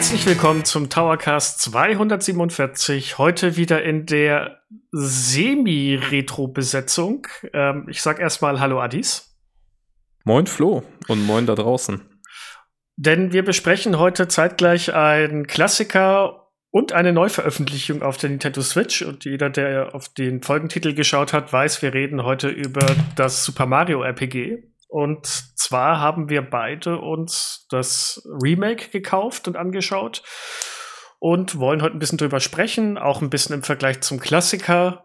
Herzlich willkommen zum Towercast 247. Heute wieder in der Semi-Retro-Besetzung. Ähm, ich sag erstmal Hallo Adis. Moin Flo und moin da draußen. Denn wir besprechen heute zeitgleich einen Klassiker und eine Neuveröffentlichung auf der Nintendo Switch. Und jeder, der auf den Folgentitel geschaut hat, weiß, wir reden heute über das Super Mario RPG. Und zwar haben wir beide uns das Remake gekauft und angeschaut und wollen heute ein bisschen drüber sprechen, auch ein bisschen im Vergleich zum Klassiker,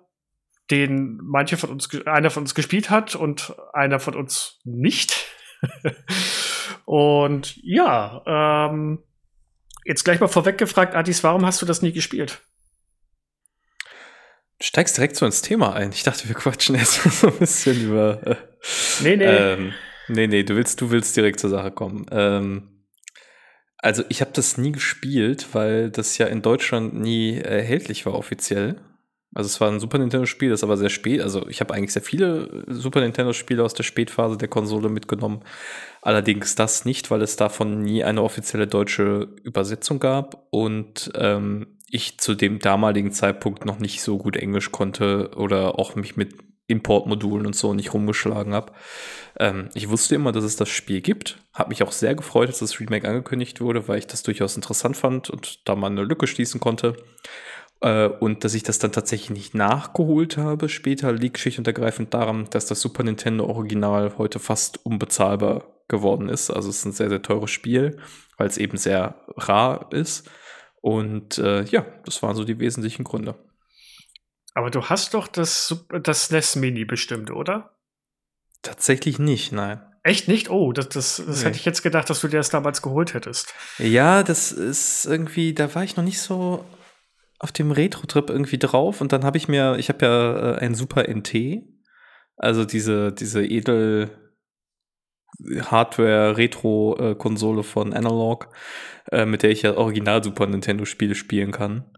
den manche von uns, einer von uns gespielt hat und einer von uns nicht. und ja, ähm, jetzt gleich mal vorweg gefragt, Adis, warum hast du das nie gespielt? Du steigst direkt so ins Thema ein. Ich dachte, wir quatschen erst mal so ein bisschen über. Nee, nee. Ähm, nee, nee, du willst, du willst direkt zur Sache kommen. Ähm, also, ich habe das nie gespielt, weil das ja in Deutschland nie erhältlich war offiziell. Also, es war ein Super Nintendo-Spiel, das aber sehr spät. Also, ich habe eigentlich sehr viele Super Nintendo-Spiele aus der Spätphase der Konsole mitgenommen. Allerdings das nicht, weil es davon nie eine offizielle deutsche Übersetzung gab. Und ähm, ich zu dem damaligen Zeitpunkt noch nicht so gut Englisch konnte oder auch mich mit Importmodulen und so nicht rumgeschlagen habe. Ähm, ich wusste immer, dass es das Spiel gibt. Habe mich auch sehr gefreut, dass das Remake angekündigt wurde, weil ich das durchaus interessant fand und da mal eine Lücke schließen konnte. Äh, und dass ich das dann tatsächlich nicht nachgeholt habe später, liegt schlicht und ergreifend daran, dass das Super Nintendo Original heute fast unbezahlbar geworden ist. Also es ist ein sehr, sehr teures Spiel, weil es eben sehr rar ist. Und äh, ja, das waren so die wesentlichen Gründe. Aber du hast doch das, das NES Mini bestimmt, oder? Tatsächlich nicht, nein. Echt nicht? Oh, das, das, das nee. hätte ich jetzt gedacht, dass du dir das damals geholt hättest. Ja, das ist irgendwie, da war ich noch nicht so auf dem Retro-Trip irgendwie drauf und dann habe ich mir, ich habe ja äh, ein Super NT, also diese, diese edel Hardware-Retro-Konsole von Analog, äh, mit der ich ja original Super Nintendo-Spiele spielen kann.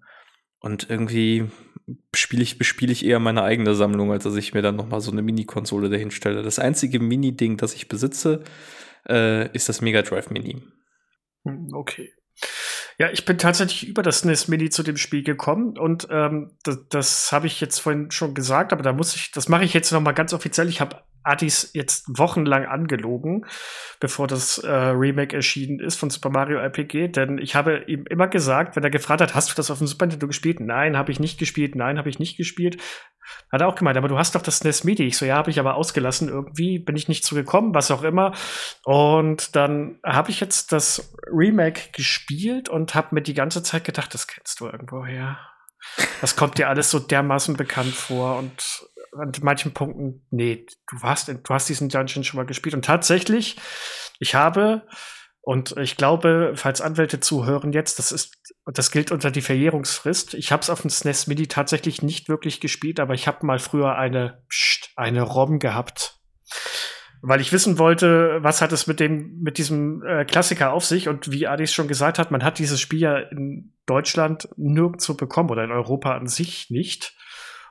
Und irgendwie spiele ich, bespiele ich eher meine eigene Sammlung, als dass ich mir dann nochmal so eine Mini-Konsole dahin stelle. Das einzige Mini-Ding, das ich besitze, äh, ist das Mega Drive Mini. Hm, okay. Ja, ich bin tatsächlich über das NES Mini zu dem Spiel gekommen und ähm, das, das habe ich jetzt vorhin schon gesagt, aber da muss ich, das mache ich jetzt noch mal ganz offiziell. Ich habe Adis jetzt wochenlang angelogen, bevor das äh, Remake erschienen ist von Super Mario RPG, denn ich habe ihm immer gesagt, wenn er gefragt hat, hast du das auf dem Super Nintendo gespielt? Nein, habe ich nicht gespielt. Nein, habe ich nicht gespielt. Hat er auch gemeint, aber du hast doch das NES MIDI. Ich so, ja, habe ich aber ausgelassen. Irgendwie bin ich nicht zugekommen, was auch immer. Und dann habe ich jetzt das Remake gespielt und habe mir die ganze Zeit gedacht, das kennst du irgendwoher. Das kommt dir alles so dermaßen bekannt vor und an manchen Punkten, nee, du hast, du hast diesen Dungeon schon mal gespielt. Und tatsächlich, ich habe, und ich glaube, falls Anwälte zuhören jetzt, das ist, das gilt unter die Verjährungsfrist. Ich habe es auf dem SNES Mini tatsächlich nicht wirklich gespielt, aber ich habe mal früher eine, pst, eine ROM gehabt. Weil ich wissen wollte, was hat es mit dem, mit diesem äh, Klassiker auf sich und wie Adis schon gesagt hat, man hat dieses Spiel ja in Deutschland nirgendwo bekommen oder in Europa an sich nicht.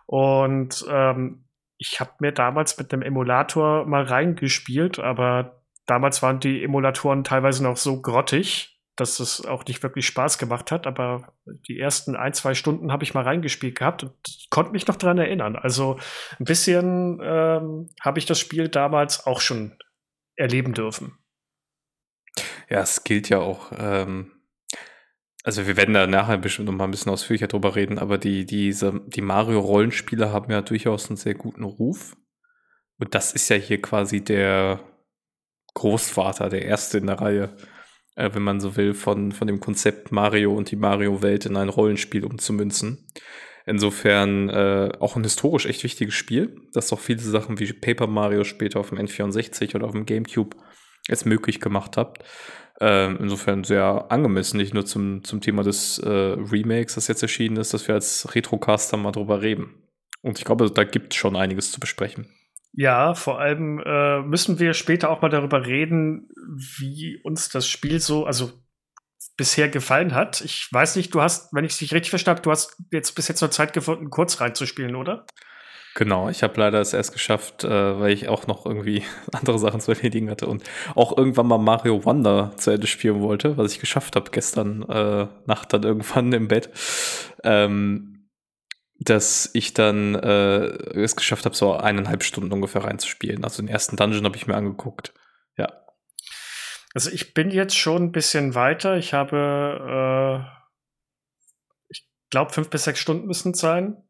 Und ähm, ich habe mir damals mit einem Emulator mal reingespielt, aber damals waren die Emulatoren teilweise noch so grottig, dass es auch nicht wirklich Spaß gemacht hat. Aber die ersten ein, zwei Stunden habe ich mal reingespielt gehabt und konnte mich noch dran erinnern. Also ein bisschen ähm, habe ich das Spiel damals auch schon erleben dürfen. Ja, es gilt ja auch ähm, also wir werden da nachher bestimmt noch mal ein bisschen ausführlicher drüber reden, aber die, diese, die Mario-Rollenspiele haben ja durchaus einen sehr guten Ruf. Und das ist ja hier quasi der Großvater, der erste in der Reihe, äh, wenn man so will, von, von dem Konzept Mario und die Mario-Welt in ein Rollenspiel umzumünzen. Insofern äh, auch ein historisch echt wichtiges Spiel, das auch viele Sachen wie Paper Mario später auf dem N64 oder auf dem GameCube es möglich gemacht hat. Ähm, insofern sehr angemessen, nicht nur zum, zum Thema des äh, Remakes, das jetzt erschienen ist, dass wir als Retrocaster mal drüber reden. Und ich glaube, da gibt es schon einiges zu besprechen. Ja, vor allem äh, müssen wir später auch mal darüber reden, wie uns das Spiel so, also bisher gefallen hat. Ich weiß nicht, du hast, wenn ich es richtig verstanden habe, du hast jetzt bis jetzt noch Zeit gefunden, kurz reinzuspielen, oder? Genau, ich habe leider es erst geschafft, äh, weil ich auch noch irgendwie andere Sachen zu erledigen hatte und auch irgendwann mal Mario Wonder zu Ende spielen wollte, was ich geschafft habe gestern äh, Nacht dann irgendwann im Bett. Ähm, dass ich dann äh, es geschafft habe, so eineinhalb Stunden ungefähr reinzuspielen. Also den ersten Dungeon habe ich mir angeguckt. Ja. Also ich bin jetzt schon ein bisschen weiter. Ich habe, äh, ich glaube, fünf bis sechs Stunden müssen es sein.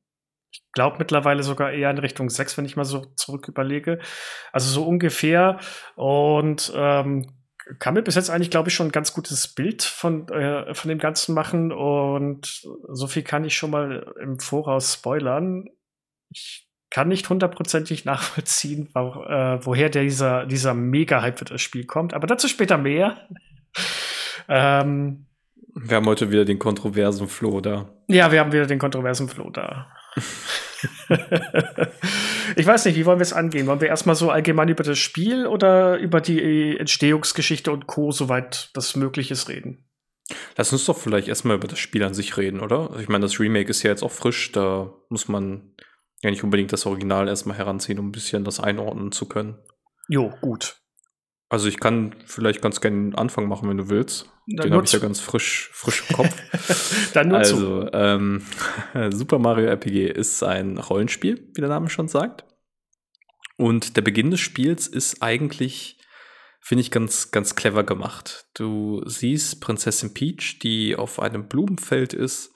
Ich glaube mittlerweile sogar eher in Richtung sechs, wenn ich mal so zurück überlege. Also so ungefähr. Und ähm, kann mir bis jetzt eigentlich, glaube ich, schon ein ganz gutes Bild von, äh, von dem Ganzen machen. Und so viel kann ich schon mal im Voraus spoilern. Ich kann nicht hundertprozentig nachvollziehen, wo, äh, woher dieser, dieser Mega-Hype für das Spiel kommt. Aber dazu später mehr. ähm, wir haben heute wieder den kontroversen Flo da. Ja, wir haben wieder den kontroversen Flo da. ich weiß nicht, wie wollen wir es angehen? Wollen wir erstmal so allgemein über das Spiel oder über die Entstehungsgeschichte und Co., soweit das möglich ist, reden? Lass uns doch vielleicht erstmal über das Spiel an sich reden, oder? Ich meine, das Remake ist ja jetzt auch frisch, da muss man ja nicht unbedingt das Original erstmal heranziehen, um ein bisschen das einordnen zu können. Jo, gut. Also ich kann vielleicht ganz gerne einen Anfang machen, wenn du willst. Dann Den habe ich ja ganz frisch, frisch im Kopf. Dann nur also, ähm, Super Mario RPG ist ein Rollenspiel, wie der Name schon sagt. Und der Beginn des Spiels ist eigentlich, finde ich, ganz, ganz clever gemacht. Du siehst Prinzessin Peach, die auf einem Blumenfeld ist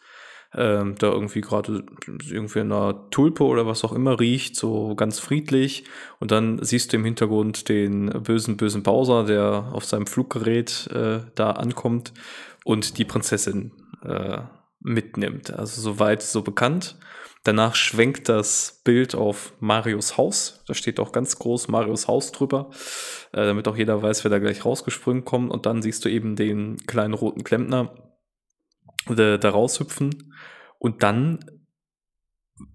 ähm, da irgendwie gerade irgendwie in einer Tulpe oder was auch immer riecht, so ganz friedlich. Und dann siehst du im Hintergrund den bösen, bösen Bowser, der auf seinem Fluggerät äh, da ankommt und die Prinzessin äh, mitnimmt. Also soweit so bekannt. Danach schwenkt das Bild auf Marios Haus. Da steht auch ganz groß Marios Haus drüber, äh, damit auch jeder weiß, wer da gleich rausgesprungen kommt. Und dann siehst du eben den kleinen roten Klempner, da, da raushüpfen. Und dann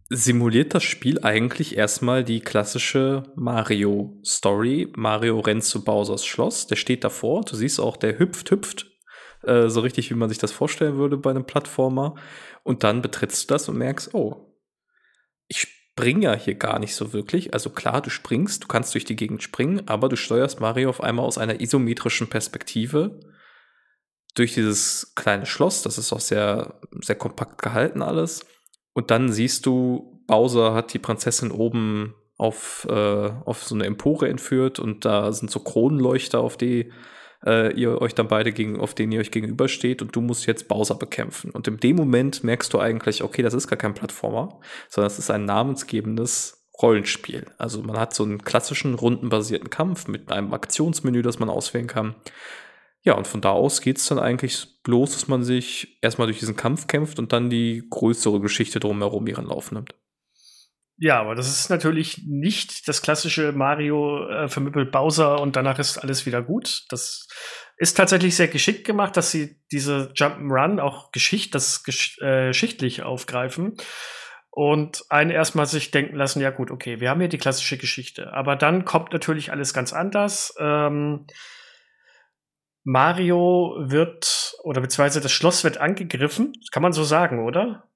simuliert das Spiel eigentlich erstmal die klassische Mario-Story. Mario rennt zu Bowsers Schloss, der steht davor, du siehst auch, der hüpft, hüpft, äh, so richtig, wie man sich das vorstellen würde bei einem Plattformer. Und dann betrittst du das und merkst, oh, ich springe ja hier gar nicht so wirklich. Also klar, du springst, du kannst durch die Gegend springen, aber du steuerst Mario auf einmal aus einer isometrischen Perspektive durch dieses kleine Schloss, das ist auch sehr, sehr kompakt gehalten alles. Und dann siehst du, Bowser hat die Prinzessin oben auf, äh, auf so eine Empore entführt und da sind so Kronenleuchter, auf die äh, ihr euch dann beide gegen, auf denen ihr euch gegenübersteht und du musst jetzt Bowser bekämpfen. Und in dem Moment merkst du eigentlich, okay, das ist gar kein Plattformer, sondern es ist ein namensgebendes Rollenspiel. Also man hat so einen klassischen rundenbasierten Kampf mit einem Aktionsmenü, das man auswählen kann. Ja, und von da aus geht es dann eigentlich bloß, dass man sich erstmal durch diesen Kampf kämpft und dann die größere Geschichte drumherum ihren Lauf nimmt. Ja, aber das ist natürlich nicht das klassische Mario äh, vermittelt Bowser und danach ist alles wieder gut. Das ist tatsächlich sehr geschickt gemacht, dass sie diese Jump'n'Run auch Geschicht, das gesch äh, geschichtlich aufgreifen und einen erstmal sich denken lassen, ja gut, okay, wir haben hier die klassische Geschichte. Aber dann kommt natürlich alles ganz anders. Ähm, Mario wird, oder beziehungsweise das Schloss wird angegriffen. kann man so sagen, oder?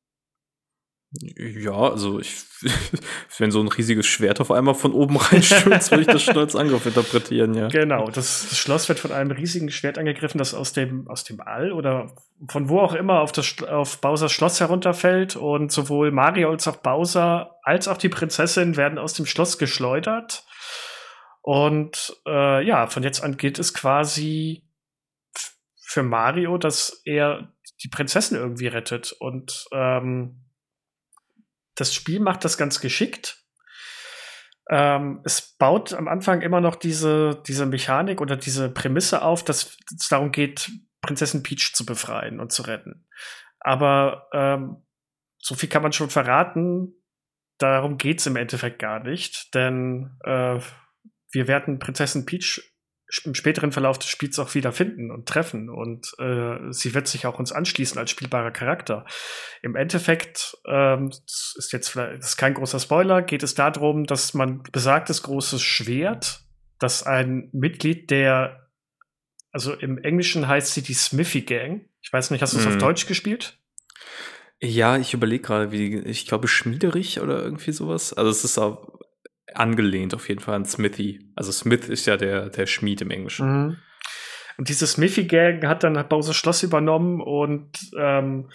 Ja, also ich, wenn so ein riesiges Schwert auf einmal von oben reinstürzt, würde ich das schon als Angriff interpretieren, ja. Genau, das, das, Schloss wird von einem riesigen Schwert angegriffen, das aus dem, aus dem All oder von wo auch immer auf, das, auf Bowsers Schloss herunterfällt und sowohl Mario als auch Bowser als auch die Prinzessin werden aus dem Schloss geschleudert. Und äh, ja, von jetzt an geht es quasi für Mario, dass er die Prinzessin irgendwie rettet. Und ähm, das Spiel macht das ganz geschickt. Ähm, es baut am Anfang immer noch diese, diese Mechanik oder diese Prämisse auf, dass es darum geht, Prinzessin Peach zu befreien und zu retten. Aber ähm, so viel kann man schon verraten. Darum geht es im Endeffekt gar nicht, denn äh, wir werden Prinzessin Peach im späteren Verlauf des Spiels auch wieder finden und treffen. Und äh, sie wird sich auch uns anschließen als spielbarer Charakter. Im Endeffekt, ähm, das ist jetzt vielleicht das ist kein großer Spoiler, geht es darum, dass man besagtes großes Schwert, das ein Mitglied der, also im Englischen heißt sie die Smithy Gang. Ich weiß nicht, hast du es mm. auf mhm. Deutsch gespielt? Ja, ich überlege gerade, wie, ich glaube, Schmiederich oder irgendwie sowas. Also es ist auch angelehnt auf jeden Fall an Smithy. Also Smith ist ja der, der Schmied im Englischen. Mhm. Und diese Smithy-Gang hat dann Bowser Schloss übernommen und ähm,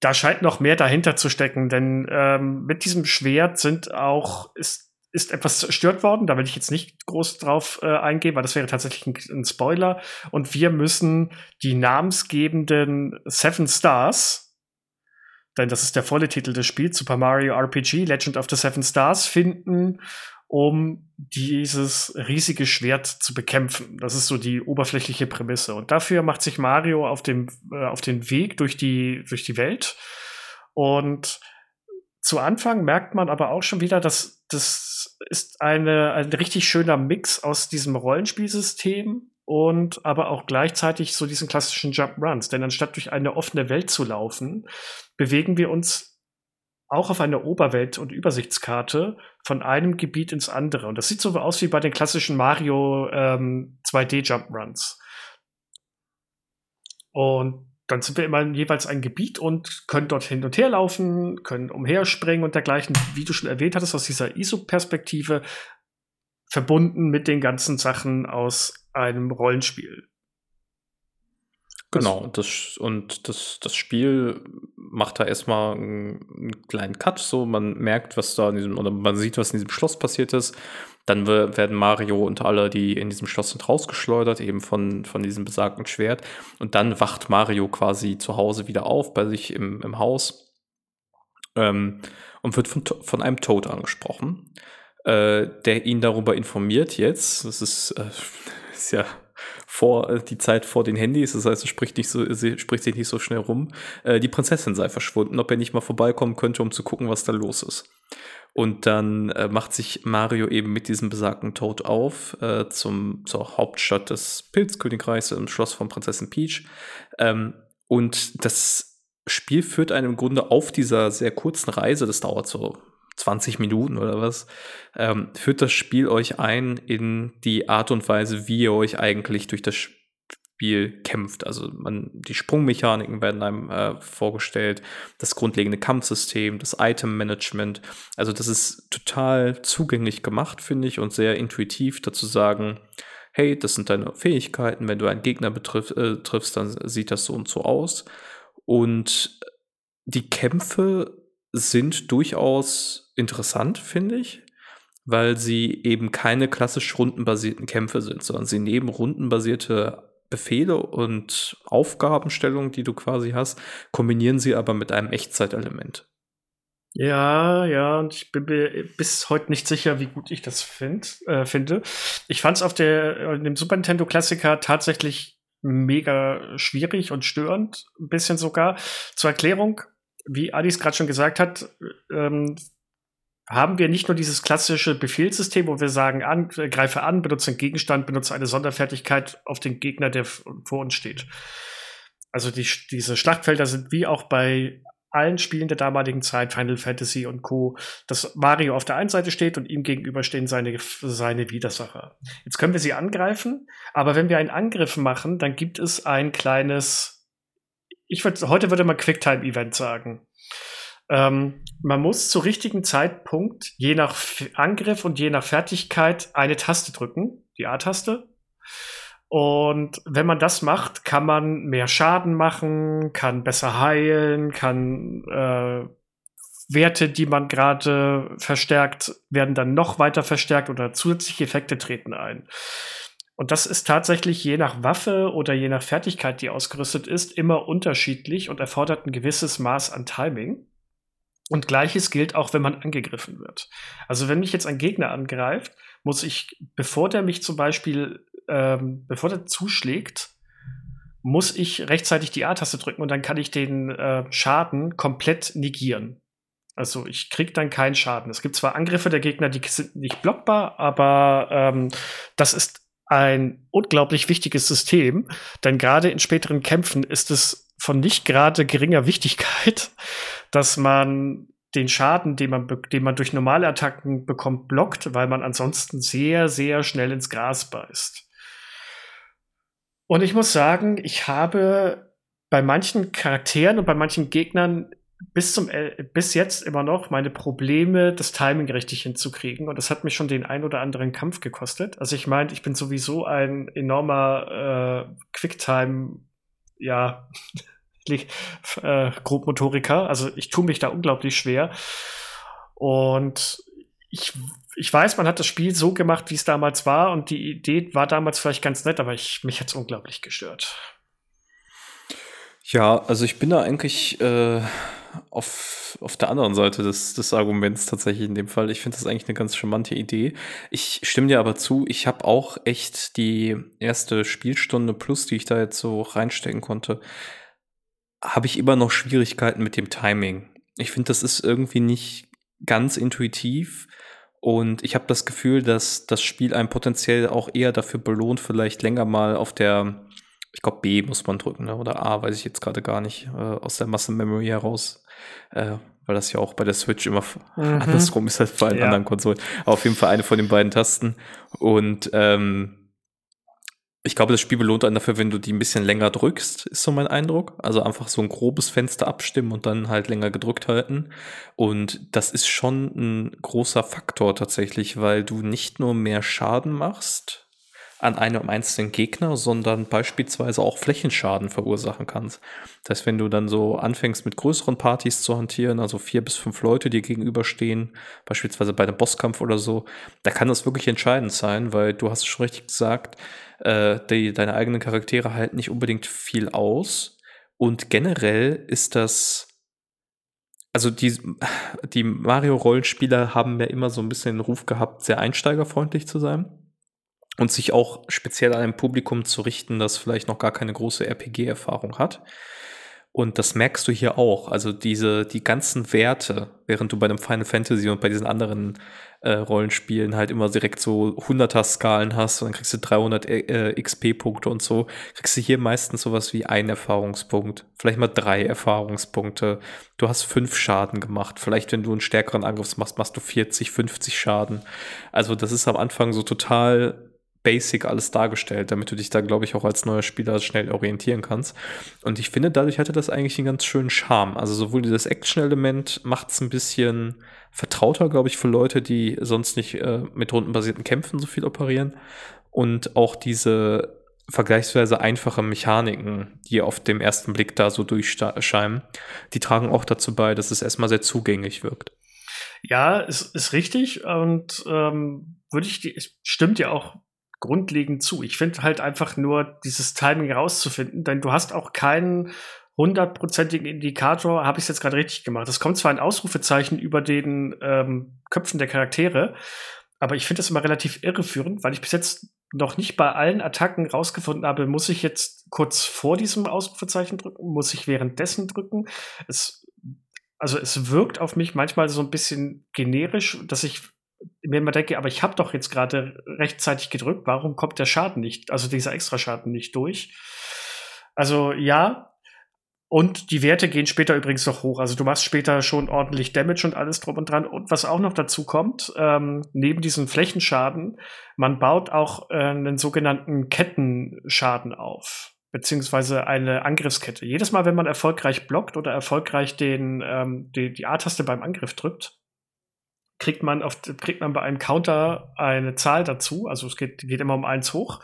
da scheint noch mehr dahinter zu stecken, denn ähm, mit diesem Schwert sind auch, ist, ist etwas zerstört worden. Da will ich jetzt nicht groß drauf äh, eingehen, weil das wäre tatsächlich ein, ein Spoiler. Und wir müssen die namensgebenden Seven Stars, denn das ist der volle Titel des Spiels, Super Mario RPG Legend of the Seven Stars, finden, um dieses riesige Schwert zu bekämpfen. Das ist so die oberflächliche Prämisse. Und dafür macht sich Mario auf dem, äh, auf den Weg durch die, durch die Welt. Und zu Anfang merkt man aber auch schon wieder, dass das ist eine, ein richtig schöner Mix aus diesem Rollenspielsystem und aber auch gleichzeitig so diesen klassischen Jump Runs. Denn anstatt durch eine offene Welt zu laufen, bewegen wir uns auch auf einer Oberwelt- und Übersichtskarte von einem Gebiet ins andere. Und das sieht so aus wie bei den klassischen Mario ähm, 2D Jump Runs. Und dann sind wir immer jeweils ein Gebiet und können dort hin und her laufen, können umherspringen und dergleichen, wie du schon erwähnt hattest, aus dieser ISO-Perspektive verbunden mit den ganzen Sachen aus einem Rollenspiel. Genau, das, und das, das Spiel macht da erstmal einen, einen kleinen Cut, so man merkt, was da in diesem, oder man sieht, was in diesem Schloss passiert ist. Dann werden Mario und alle, die in diesem Schloss sind, rausgeschleudert, eben von, von diesem besagten Schwert. Und dann wacht Mario quasi zu Hause wieder auf, bei sich im, im Haus. Ähm, und wird von, von einem Toad angesprochen äh, der ihn darüber informiert jetzt. Das ist, äh, ist ja vor äh, die Zeit vor den Handys, das heißt, es spricht, nicht so, spricht sich nicht so schnell rum. Äh, die Prinzessin sei verschwunden, ob er nicht mal vorbeikommen könnte, um zu gucken, was da los ist. Und dann äh, macht sich Mario eben mit diesem besagten Toad auf äh, zum, zur Hauptstadt des Pilzkönigreichs, im Schloss von Prinzessin Peach. Ähm, und das Spiel führt einen im Grunde auf dieser sehr kurzen Reise, das dauert so 20 Minuten oder was, ähm, führt das Spiel euch ein in die Art und Weise, wie ihr euch eigentlich durch das Spiel kämpft. Also man, die Sprungmechaniken werden einem äh, vorgestellt, das grundlegende Kampfsystem, das Item-Management. Also das ist total zugänglich gemacht, finde ich, und sehr intuitiv dazu sagen, hey, das sind deine Fähigkeiten, wenn du einen Gegner betriff, äh, triffst, dann sieht das so und so aus. Und die Kämpfe sind durchaus interessant, finde ich, weil sie eben keine klassisch rundenbasierten Kämpfe sind, sondern sie nehmen rundenbasierte Befehle und Aufgabenstellungen, die du quasi hast, kombinieren sie aber mit einem Echtzeitelement. Ja, ja, und ich bin mir bis heute nicht sicher, wie gut ich das find, äh, finde. Ich fand es auf der, dem Super Nintendo Klassiker tatsächlich mega schwierig und störend, ein bisschen sogar. Zur Erklärung, wie Adis gerade schon gesagt hat, ähm, haben wir nicht nur dieses klassische Befehlssystem, wo wir sagen, an, äh, greife an, benutze einen Gegenstand, benutze eine Sonderfertigkeit auf den Gegner, der vor uns steht. Also die, diese Schlachtfelder sind wie auch bei allen Spielen der damaligen Zeit, Final Fantasy und Co., dass Mario auf der einen Seite steht und ihm gegenüber stehen seine, seine Widersacher. Jetzt können wir sie angreifen, aber wenn wir einen Angriff machen, dann gibt es ein kleines ich würde, heute würde man Quicktime-Event sagen. Ähm, man muss zu richtigen Zeitpunkt, je nach Angriff und je nach Fertigkeit, eine Taste drücken, die A-Taste. Und wenn man das macht, kann man mehr Schaden machen, kann besser heilen, kann äh, Werte, die man gerade verstärkt, werden dann noch weiter verstärkt oder zusätzliche Effekte treten ein. Und das ist tatsächlich je nach Waffe oder je nach Fertigkeit, die ausgerüstet ist, immer unterschiedlich und erfordert ein gewisses Maß an Timing. Und gleiches gilt auch, wenn man angegriffen wird. Also wenn mich jetzt ein Gegner angreift, muss ich, bevor der mich zum Beispiel, ähm, bevor der zuschlägt, muss ich rechtzeitig die A-Taste drücken und dann kann ich den äh, Schaden komplett negieren. Also ich krieg dann keinen Schaden. Es gibt zwar Angriffe der Gegner, die sind nicht blockbar, aber ähm, das ist ein unglaublich wichtiges System, denn gerade in späteren Kämpfen ist es von nicht gerade geringer Wichtigkeit, dass man den Schaden, den man, den man durch normale Attacken bekommt, blockt, weil man ansonsten sehr, sehr schnell ins Gras beißt. Und ich muss sagen, ich habe bei manchen Charakteren und bei manchen Gegnern bis zum äh, bis jetzt immer noch meine Probleme, das Timing richtig hinzukriegen. Und das hat mich schon den ein oder anderen Kampf gekostet. Also ich meine, ich bin sowieso ein enormer äh, Quicktime, ja, äh, Grobmotoriker. Also ich tue mich da unglaublich schwer. Und ich, ich weiß, man hat das Spiel so gemacht, wie es damals war. Und die Idee war damals vielleicht ganz nett, aber ich, mich hat es unglaublich gestört. Ja, also ich bin da eigentlich äh, auf, auf der anderen Seite des, des Arguments tatsächlich in dem Fall. Ich finde das eigentlich eine ganz charmante Idee. Ich stimme dir aber zu, ich habe auch echt die erste Spielstunde plus, die ich da jetzt so reinstecken konnte, habe ich immer noch Schwierigkeiten mit dem Timing. Ich finde, das ist irgendwie nicht ganz intuitiv. Und ich habe das Gefühl, dass das Spiel einem potenziell auch eher dafür belohnt, vielleicht länger mal auf der ich glaube B muss man drücken, ne? oder A, weiß ich jetzt gerade gar nicht, äh, aus der Muscle Memory heraus, äh, weil das ja auch bei der Switch immer mhm. andersrum ist als bei allen ja. anderen Konsolen. Aber auf jeden Fall eine von den beiden Tasten. Und ähm, ich glaube, das Spiel belohnt einen dafür, wenn du die ein bisschen länger drückst, ist so mein Eindruck. Also einfach so ein grobes Fenster abstimmen und dann halt länger gedrückt halten. Und das ist schon ein großer Faktor tatsächlich, weil du nicht nur mehr Schaden machst, an einem einzelnen Gegner, sondern beispielsweise auch Flächenschaden verursachen kannst. Das heißt, wenn du dann so anfängst mit größeren Partys zu hantieren, also vier bis fünf Leute dir gegenüberstehen, beispielsweise bei einem Bosskampf oder so, da kann das wirklich entscheidend sein, weil du hast schon richtig gesagt, äh, die, deine eigenen Charaktere halten nicht unbedingt viel aus. Und generell ist das also die, die Mario-Rollenspieler haben ja immer so ein bisschen den Ruf gehabt, sehr einsteigerfreundlich zu sein und sich auch speziell an ein Publikum zu richten, das vielleicht noch gar keine große RPG-Erfahrung hat. Und das merkst du hier auch. Also diese, die ganzen Werte, während du bei einem Final Fantasy und bei diesen anderen äh, Rollenspielen halt immer direkt so 100er Skalen hast und dann kriegst du 300 äh, XP-Punkte und so, kriegst du hier meistens sowas wie ein Erfahrungspunkt, vielleicht mal drei Erfahrungspunkte. Du hast fünf Schaden gemacht. Vielleicht, wenn du einen stärkeren Angriff machst, machst du 40, 50 Schaden. Also das ist am Anfang so total basic alles dargestellt, damit du dich da, glaube ich, auch als neuer Spieler schnell orientieren kannst. Und ich finde, dadurch hatte das eigentlich einen ganz schönen Charme. Also sowohl dieses Action-Element macht es ein bisschen vertrauter, glaube ich, für Leute, die sonst nicht äh, mit rundenbasierten Kämpfen so viel operieren. Und auch diese vergleichsweise einfache Mechaniken, die auf dem ersten Blick da so durchscheinen, die tragen auch dazu bei, dass es erstmal sehr zugänglich wirkt. Ja, ist, ist richtig und ähm, würde ich, stimmt ja auch grundlegend zu. Ich finde halt einfach nur dieses Timing rauszufinden, denn du hast auch keinen hundertprozentigen Indikator, habe ich es jetzt gerade richtig gemacht. Es kommt zwar ein Ausrufezeichen über den ähm, Köpfen der Charaktere, aber ich finde das immer relativ irreführend, weil ich bis jetzt noch nicht bei allen Attacken rausgefunden habe, muss ich jetzt kurz vor diesem Ausrufezeichen drücken, muss ich währenddessen drücken. Es, also es wirkt auf mich manchmal so ein bisschen generisch, dass ich mir immer denke, aber ich habe doch jetzt gerade rechtzeitig gedrückt, warum kommt der Schaden nicht, also dieser Extraschaden nicht durch? Also ja, und die Werte gehen später übrigens noch hoch. Also du machst später schon ordentlich Damage und alles drum und dran. Und was auch noch dazu kommt, ähm, neben diesem Flächenschaden, man baut auch äh, einen sogenannten Kettenschaden auf beziehungsweise eine Angriffskette. Jedes Mal, wenn man erfolgreich blockt oder erfolgreich den, ähm, die, die A-Taste beim Angriff drückt, kriegt man, auf, kriegt man bei einem Counter eine Zahl dazu. Also es geht, geht immer um eins hoch.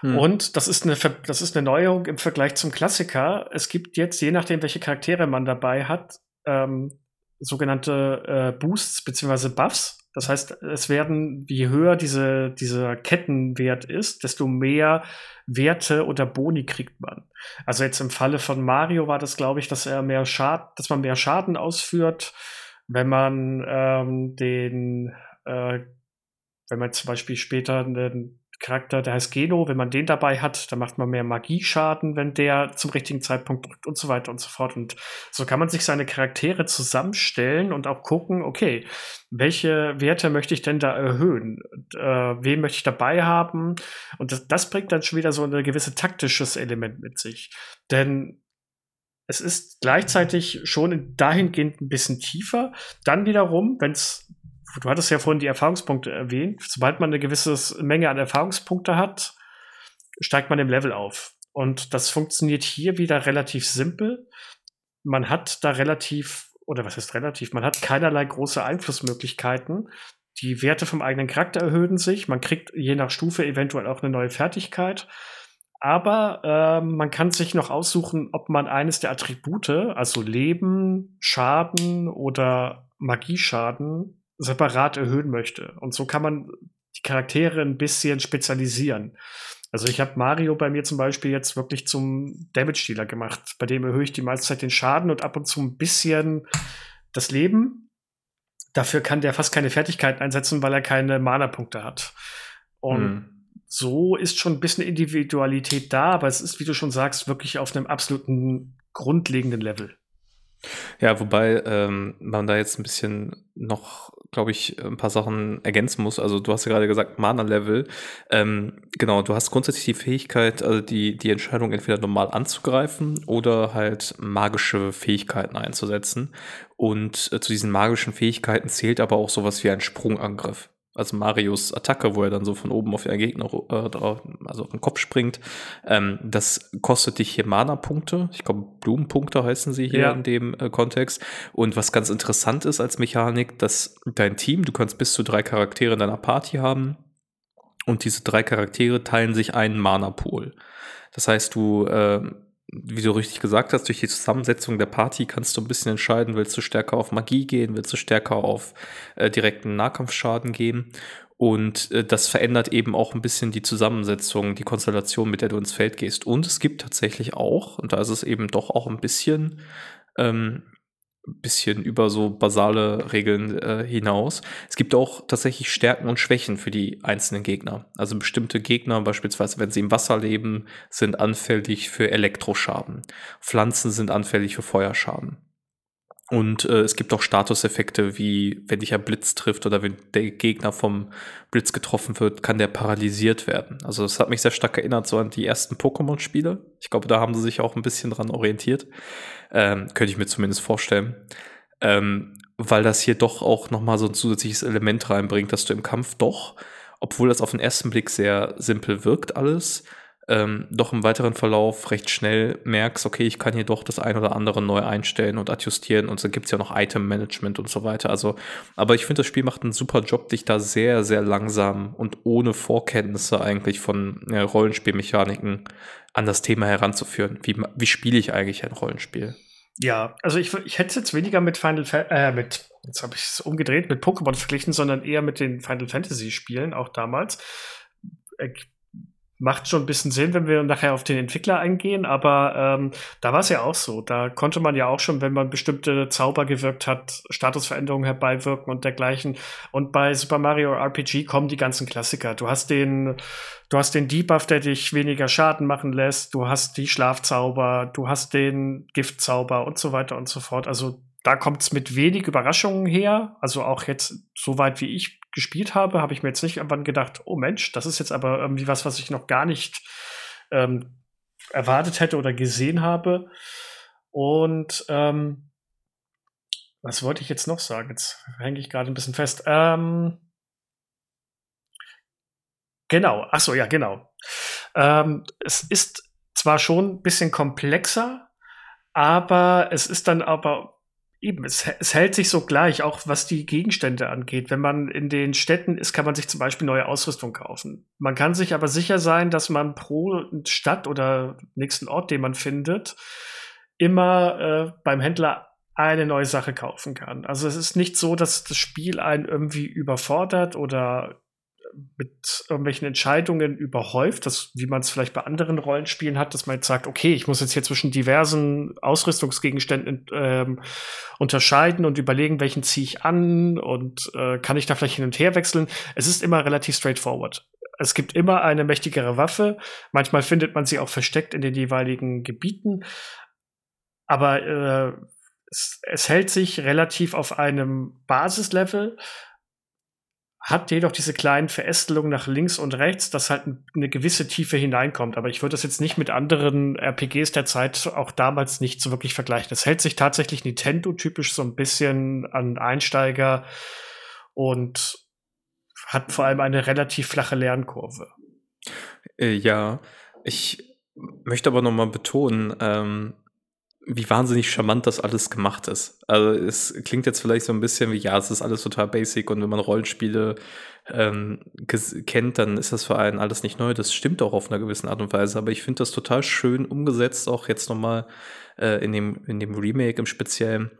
Hm. Und das ist, eine, das ist eine Neuerung im Vergleich zum Klassiker. Es gibt jetzt, je nachdem, welche Charaktere man dabei hat, ähm, sogenannte äh, Boosts beziehungsweise Buffs. Das heißt, es werden, je höher diese, dieser Kettenwert ist, desto mehr Werte oder Boni kriegt man. Also jetzt im Falle von Mario war das, glaube ich, dass er mehr Schaden, dass man mehr Schaden ausführt wenn man ähm, den, äh, wenn man zum Beispiel später einen Charakter, der heißt Geno, wenn man den dabei hat, dann macht man mehr Magieschaden, wenn der zum richtigen Zeitpunkt drückt und so weiter und so fort. Und so kann man sich seine Charaktere zusammenstellen und auch gucken, okay, welche Werte möchte ich denn da erhöhen? Und, äh, wen möchte ich dabei haben? Und das, das bringt dann schon wieder so ein gewisses taktisches Element mit sich. Denn es ist gleichzeitig schon dahingehend ein bisschen tiefer. Dann wiederum, wenn es, du hattest ja vorhin die Erfahrungspunkte erwähnt, sobald man eine gewisse Menge an Erfahrungspunkte hat, steigt man im Level auf. Und das funktioniert hier wieder relativ simpel. Man hat da relativ, oder was ist relativ, man hat keinerlei große Einflussmöglichkeiten. Die Werte vom eigenen Charakter erhöhen sich. Man kriegt je nach Stufe eventuell auch eine neue Fertigkeit. Aber äh, man kann sich noch aussuchen, ob man eines der Attribute, also Leben, Schaden oder Magieschaden, separat erhöhen möchte. Und so kann man die Charaktere ein bisschen spezialisieren. Also ich habe Mario bei mir zum Beispiel jetzt wirklich zum Damage-Dealer gemacht. Bei dem erhöhe ich die meiste Zeit den Schaden und ab und zu ein bisschen das Leben. Dafür kann der fast keine Fertigkeiten einsetzen, weil er keine Mana-Punkte hat. Und hm. So ist schon ein bisschen Individualität da, aber es ist, wie du schon sagst, wirklich auf einem absoluten grundlegenden Level. Ja, wobei ähm, man da jetzt ein bisschen noch, glaube ich, ein paar Sachen ergänzen muss. Also du hast ja gerade gesagt, Mana-Level. Ähm, genau, du hast grundsätzlich die Fähigkeit, also die, die Entscheidung entweder normal anzugreifen oder halt magische Fähigkeiten einzusetzen. Und äh, zu diesen magischen Fähigkeiten zählt aber auch sowas wie ein Sprungangriff also Marios Attacke, wo er dann so von oben auf den Gegner, äh, also auf den Kopf springt, ähm, das kostet dich hier Mana-Punkte. Ich glaube, Blumenpunkte heißen sie hier ja. in dem äh, Kontext. Und was ganz interessant ist als Mechanik, dass dein Team, du kannst bis zu drei Charaktere in deiner Party haben. Und diese drei Charaktere teilen sich einen Mana-Pool. Das heißt, du äh, wie du richtig gesagt hast, durch die Zusammensetzung der Party kannst du ein bisschen entscheiden, willst du stärker auf Magie gehen, willst du stärker auf äh, direkten Nahkampfschaden gehen. Und äh, das verändert eben auch ein bisschen die Zusammensetzung, die Konstellation, mit der du ins Feld gehst. Und es gibt tatsächlich auch, und da ist es eben doch auch ein bisschen ähm, bisschen über so basale Regeln äh, hinaus. Es gibt auch tatsächlich Stärken und Schwächen für die einzelnen Gegner. Also bestimmte Gegner, beispielsweise wenn sie im Wasser leben, sind anfällig für Elektroschaden. Pflanzen sind anfällig für Feuerschaden. Und äh, es gibt auch Statuseffekte, wie wenn dich ein Blitz trifft oder wenn der Gegner vom Blitz getroffen wird, kann der paralysiert werden. Also das hat mich sehr stark erinnert so an die ersten Pokémon-Spiele. Ich glaube, da haben sie sich auch ein bisschen dran orientiert. Ähm, könnte ich mir zumindest vorstellen. Ähm, weil das hier doch auch nochmal so ein zusätzliches Element reinbringt, dass du im Kampf doch, obwohl das auf den ersten Blick sehr simpel wirkt alles, ähm, doch im weiteren Verlauf recht schnell merkst, okay, ich kann hier doch das ein oder andere neu einstellen und adjustieren und so gibt es ja noch Item-Management und so weiter. Also, aber ich finde, das Spiel macht einen super Job, dich da sehr, sehr langsam und ohne Vorkenntnisse eigentlich von ja, Rollenspielmechaniken an das Thema heranzuführen. Wie, wie spiele ich eigentlich ein Rollenspiel? Ja, also ich, ich hätte es jetzt weniger mit Final Fa äh, mit, jetzt habe ich es umgedreht, mit Pokémon verglichen, sondern eher mit den Final Fantasy Spielen, auch damals. Macht schon ein bisschen Sinn, wenn wir nachher auf den Entwickler eingehen, aber ähm, da war es ja auch so. Da konnte man ja auch schon, wenn man bestimmte Zauber gewirkt hat, Statusveränderungen herbeiwirken und dergleichen. Und bei Super Mario RPG kommen die ganzen Klassiker. Du hast den, du hast den Debuff, der dich weniger Schaden machen lässt, du hast die Schlafzauber, du hast den Giftzauber und so weiter und so fort. Also da kommt es mit wenig Überraschungen her. Also auch jetzt, so weit wie ich gespielt habe, habe ich mir jetzt nicht irgendwann gedacht, oh Mensch, das ist jetzt aber irgendwie was, was ich noch gar nicht ähm, erwartet hätte oder gesehen habe. Und ähm, was wollte ich jetzt noch sagen? Jetzt hänge ich gerade ein bisschen fest. Ähm, genau, ach so, ja, genau. Ähm, es ist zwar schon ein bisschen komplexer, aber es ist dann aber Eben, es, es, hält sich so gleich, auch was die Gegenstände angeht. Wenn man in den Städten ist, kann man sich zum Beispiel neue Ausrüstung kaufen. Man kann sich aber sicher sein, dass man pro Stadt oder nächsten Ort, den man findet, immer äh, beim Händler eine neue Sache kaufen kann. Also es ist nicht so, dass das Spiel einen irgendwie überfordert oder mit irgendwelchen Entscheidungen überhäuft, das, wie man es vielleicht bei anderen Rollenspielen hat, dass man jetzt sagt, okay, ich muss jetzt hier zwischen diversen Ausrüstungsgegenständen ähm, unterscheiden und überlegen, welchen ziehe ich an und äh, kann ich da vielleicht hin und her wechseln. Es ist immer relativ straightforward. Es gibt immer eine mächtigere Waffe. Manchmal findet man sie auch versteckt in den jeweiligen Gebieten. Aber äh, es, es hält sich relativ auf einem Basislevel hat jedoch diese kleinen Verästelungen nach links und rechts, dass halt eine gewisse Tiefe hineinkommt. Aber ich würde das jetzt nicht mit anderen RPGs der Zeit auch damals nicht so wirklich vergleichen. Es hält sich tatsächlich Nintendo-typisch so ein bisschen an Einsteiger und hat vor allem eine relativ flache Lernkurve. Äh, ja, ich möchte aber nochmal betonen, ähm, wie wahnsinnig charmant das alles gemacht ist. Also es klingt jetzt vielleicht so ein bisschen wie, ja, es ist alles total basic und wenn man Rollenspiele ähm, kennt, dann ist das für einen alles nicht neu. Das stimmt auch auf einer gewissen Art und Weise, aber ich finde das total schön umgesetzt, auch jetzt nochmal äh, in, dem, in dem Remake im Speziellen,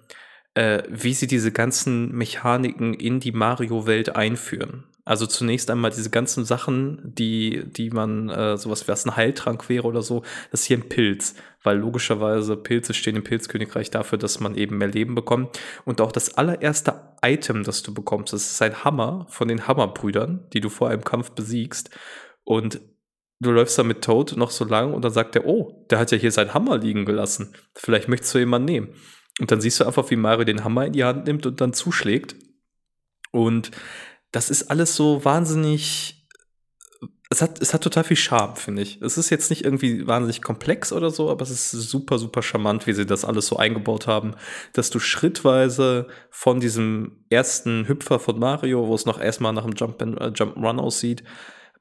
äh, wie sie diese ganzen Mechaniken in die Mario-Welt einführen. Also zunächst einmal diese ganzen Sachen, die, die man, äh, sowas wie ein Heiltrank wäre oder so, das ist hier ein Pilz, weil logischerweise Pilze stehen im Pilzkönigreich dafür, dass man eben mehr Leben bekommt. Und auch das allererste Item, das du bekommst, das ist ein Hammer von den Hammerbrüdern, die du vor einem Kampf besiegst. Und du läufst da mit Toad noch so lang und dann sagt er, oh, der hat ja hier seinen Hammer liegen gelassen. Vielleicht möchtest du jemanden nehmen. Und dann siehst du einfach, wie Mario den Hammer in die Hand nimmt und dann zuschlägt. Und das ist alles so wahnsinnig. Es hat, es hat total viel Charme, finde ich. Es ist jetzt nicht irgendwie wahnsinnig komplex oder so, aber es ist super, super charmant, wie sie das alles so eingebaut haben, dass du schrittweise von diesem ersten Hüpfer von Mario, wo es noch erstmal nach einem Jump, äh, Jump Run aussieht,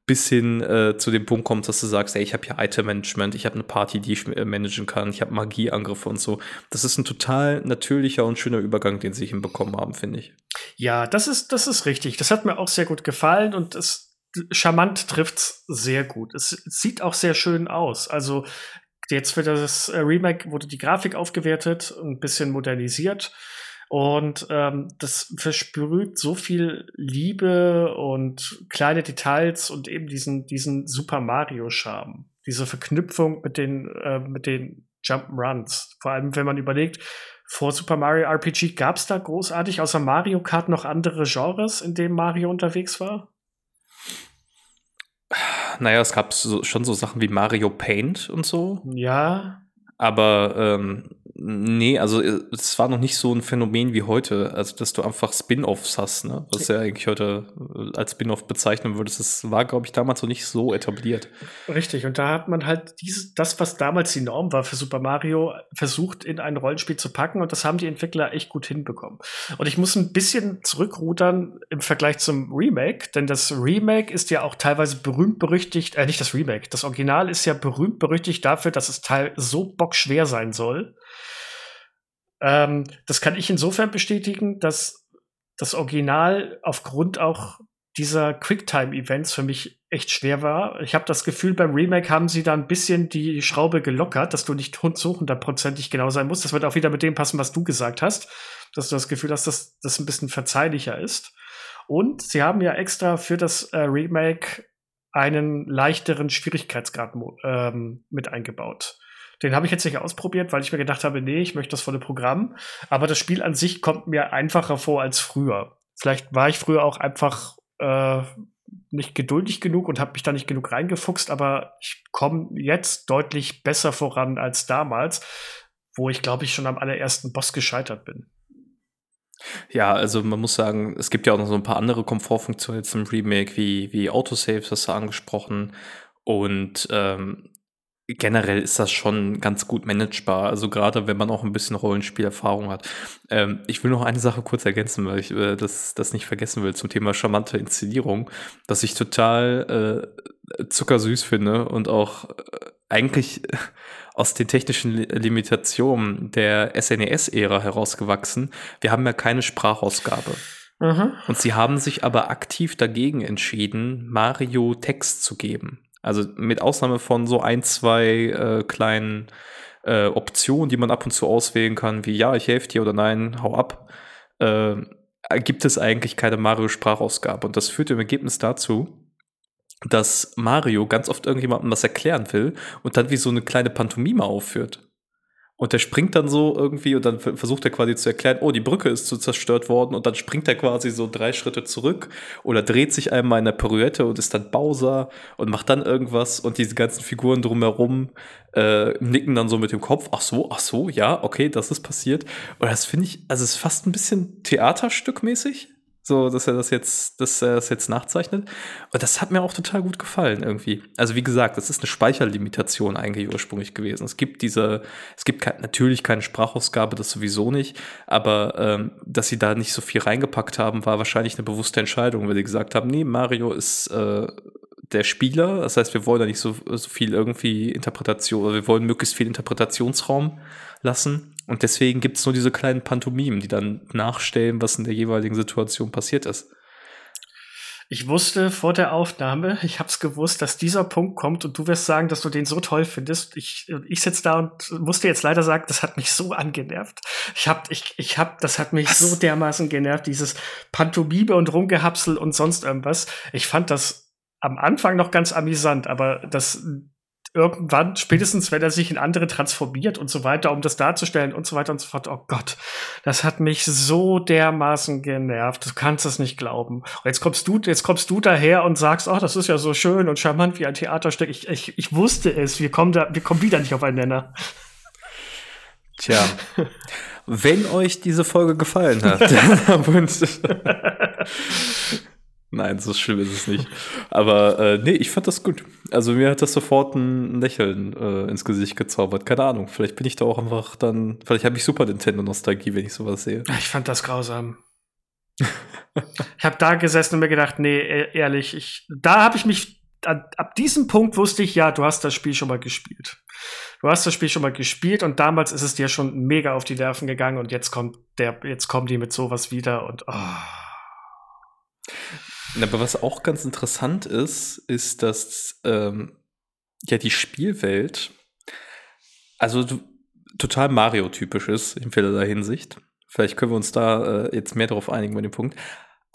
bis hin äh, zu dem Punkt kommst, dass du sagst, ey, ich habe hier Item-Management, ich habe eine Party, die ich äh, managen kann, ich habe Magieangriffe und so. Das ist ein total natürlicher und schöner Übergang, den sie hinbekommen haben, finde ich. Ja, das ist, das ist richtig. Das hat mir auch sehr gut gefallen und es charmant trifft's sehr gut. Es, es sieht auch sehr schön aus. Also jetzt für das äh, Remake wurde die Grafik aufgewertet, ein bisschen modernisiert. Und ähm, das versprüht so viel Liebe und kleine Details und eben diesen, diesen Super Mario-Charme. Diese Verknüpfung mit den, äh, mit den Jump'n'Runs. Vor allem, wenn man überlegt, vor Super Mario RPG gab es da großartig außer Mario Kart noch andere Genres, in denen Mario unterwegs war? Naja, es gab so, schon so Sachen wie Mario Paint und so. Ja. Aber ähm, Nee, also äh, es war noch nicht so ein Phänomen wie heute, also dass du einfach Spin-offs hast, ne? Was ja eigentlich heute äh, als Spin-off bezeichnen würdest. Das war, glaube ich, damals noch nicht so etabliert. Richtig, und da hat man halt dieses, das, was damals die Norm war für Super Mario, versucht in ein Rollenspiel zu packen und das haben die Entwickler echt gut hinbekommen. Und ich muss ein bisschen zurückrudern im Vergleich zum Remake, denn das Remake ist ja auch teilweise berühmt berüchtigt, äh, nicht das Remake, das Original ist ja berühmt berüchtigt dafür, dass es teil so bockschwer sein soll. Ähm, das kann ich insofern bestätigen, dass das Original aufgrund auch dieser Quicktime-Events für mich echt schwer war. Ich habe das Gefühl, beim Remake haben sie da ein bisschen die Schraube gelockert, dass du nicht so hundertprozentig genau sein musst. Das wird auch wieder mit dem passen, was du gesagt hast, dass du das Gefühl hast, dass das ein bisschen verzeihlicher ist. Und sie haben ja extra für das äh, Remake einen leichteren Schwierigkeitsgrad ähm, mit eingebaut. Den habe ich jetzt nicht ausprobiert, weil ich mir gedacht habe, nee, ich möchte das volle Programm. Aber das Spiel an sich kommt mir einfacher vor als früher. Vielleicht war ich früher auch einfach äh, nicht geduldig genug und habe mich da nicht genug reingefuchst, aber ich komme jetzt deutlich besser voran als damals, wo ich glaube ich schon am allerersten Boss gescheitert bin. Ja, also man muss sagen, es gibt ja auch noch so ein paar andere Komfortfunktionen jetzt im Remake, wie, wie Autosaves, hast du angesprochen. Und ähm, generell ist das schon ganz gut managebar. Also gerade wenn man auch ein bisschen Rollenspielerfahrung hat. Ähm, ich will noch eine Sache kurz ergänzen, weil ich äh, das, das nicht vergessen will zum Thema charmante Inszenierung, dass ich total äh, zuckersüß finde und auch äh, eigentlich aus den technischen Limitationen der SNES-Ära herausgewachsen. Wir haben ja keine Sprachausgabe. Mhm. Und sie haben sich aber aktiv dagegen entschieden, Mario Text zu geben. Also mit Ausnahme von so ein, zwei äh, kleinen äh, Optionen, die man ab und zu auswählen kann, wie ja, ich helfe dir oder nein, hau ab, äh, gibt es eigentlich keine Mario-Sprachausgabe. Und das führt im Ergebnis dazu, dass Mario ganz oft irgendjemandem was erklären will und dann wie so eine kleine Pantomime aufführt. Und der springt dann so irgendwie und dann versucht er quasi zu erklären, oh, die Brücke ist so zerstört worden und dann springt er quasi so drei Schritte zurück oder dreht sich einmal in der Pirouette und ist dann Bowser und macht dann irgendwas und diese ganzen Figuren drumherum äh, nicken dann so mit dem Kopf, ach so, ach so, ja, okay, das ist passiert. Und das finde ich, also es ist fast ein bisschen Theaterstückmäßig. So, dass er das jetzt, dass er das jetzt nachzeichnet. Und das hat mir auch total gut gefallen irgendwie. Also wie gesagt, das ist eine Speicherlimitation eigentlich ursprünglich gewesen. Es gibt diese, es gibt ke natürlich keine Sprachausgabe, das sowieso nicht. Aber ähm, dass sie da nicht so viel reingepackt haben, war wahrscheinlich eine bewusste Entscheidung, weil sie gesagt haben, nee, Mario ist äh, der Spieler. Das heißt, wir wollen da nicht so, so viel irgendwie Interpretation, wir wollen möglichst viel Interpretationsraum lassen. Und deswegen gibt es nur diese kleinen Pantomimen, die dann nachstellen, was in der jeweiligen Situation passiert ist. Ich wusste vor der Aufnahme, ich hab's gewusst, dass dieser Punkt kommt und du wirst sagen, dass du den so toll findest. Ich, ich sitze da und musste jetzt leider sagen, das hat mich so angenervt. Ich hab, ich, ich hab, das hat mich Was? so dermaßen genervt, dieses Pantomime und Rumgehapsel und sonst irgendwas. Ich fand das am Anfang noch ganz amüsant, aber das irgendwann, spätestens wenn er sich in andere transformiert und so weiter, um das darzustellen und so weiter und so fort. Oh Gott, das hat mich so dermaßen genervt. Du kannst es nicht glauben. Und jetzt kommst du, jetzt kommst du daher und sagst, oh, das ist ja so schön und charmant wie ein Theaterstück. Ich, ich, ich wusste es. Wir kommen da, wir kommen wieder nicht auf einen Nenner. Tja, wenn euch diese Folge gefallen hat, dann Nein, so schlimm ist es nicht. Aber äh, nee, ich fand das gut. Also mir hat das sofort ein Lächeln äh, ins Gesicht gezaubert. Keine Ahnung, vielleicht bin ich da auch einfach dann, vielleicht habe ich Super Nintendo-Nostalgie, wenn ich sowas sehe. Ich fand das grausam. ich habe da gesessen und mir gedacht, nee, e-, ehrlich, ich, da habe ich mich, ab, diesem Punkt wusste ich, ja, du hast das Spiel schon mal gespielt. Du hast das Spiel schon mal gespielt und damals ist es dir schon mega auf die Nerven gegangen und jetzt kommt der, jetzt kommen die mit sowas wieder und oh. Aber was auch ganz interessant ist, ist, dass ähm, ja die Spielwelt, also total Mario-typisch ist in vielerlei Hinsicht. Vielleicht können wir uns da äh, jetzt mehr darauf einigen bei dem Punkt.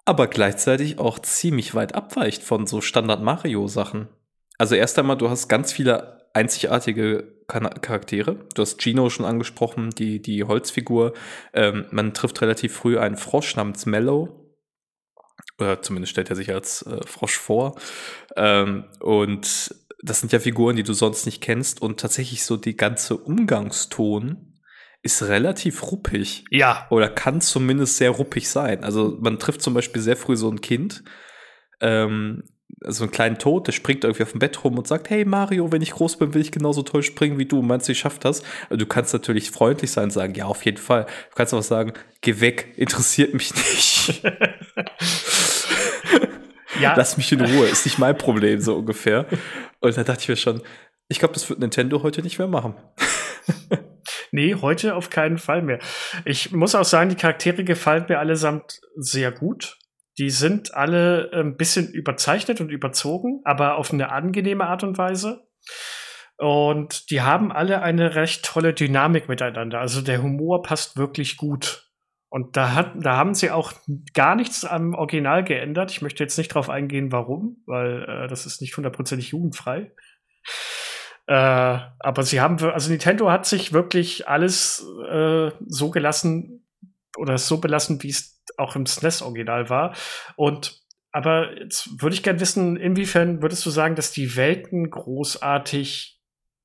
Aber gleichzeitig auch ziemlich weit abweicht von so Standard-Mario-Sachen. Also erst einmal, du hast ganz viele einzigartige Charaktere. Du hast Gino schon angesprochen, die, die Holzfigur. Ähm, man trifft relativ früh einen Frosch namens Mellow, oder zumindest stellt er sich als äh, Frosch vor. Ähm, und das sind ja Figuren, die du sonst nicht kennst. Und tatsächlich so die ganze Umgangston ist relativ ruppig. Ja. Oder kann zumindest sehr ruppig sein. Also man trifft zum Beispiel sehr früh so ein Kind, ähm, so einen kleinen Tod, der springt irgendwie auf dem Bett rum und sagt, hey Mario, wenn ich groß bin, will ich genauso toll springen wie du. Meinst du, ich schaff das? Also du kannst natürlich freundlich sein und sagen, ja, auf jeden Fall. Du kannst aber sagen, geh weg, interessiert mich nicht. ja. Lass mich in Ruhe, ist nicht mein Problem, so ungefähr. Und da dachte ich mir schon, ich glaube, das wird Nintendo heute nicht mehr machen. nee, heute auf keinen Fall mehr. Ich muss auch sagen, die Charaktere gefallen mir allesamt sehr gut. Die sind alle ein bisschen überzeichnet und überzogen, aber auf eine angenehme Art und Weise. Und die haben alle eine recht tolle Dynamik miteinander. Also der Humor passt wirklich gut. Und da, hat, da haben sie auch gar nichts am Original geändert. Ich möchte jetzt nicht drauf eingehen, warum, weil äh, das ist nicht hundertprozentig jugendfrei. Äh, aber sie haben, also Nintendo hat sich wirklich alles äh, so gelassen oder so belassen, wie es auch im SNES-Original war. Und aber jetzt würde ich gerne wissen, inwiefern würdest du sagen, dass die Welten großartig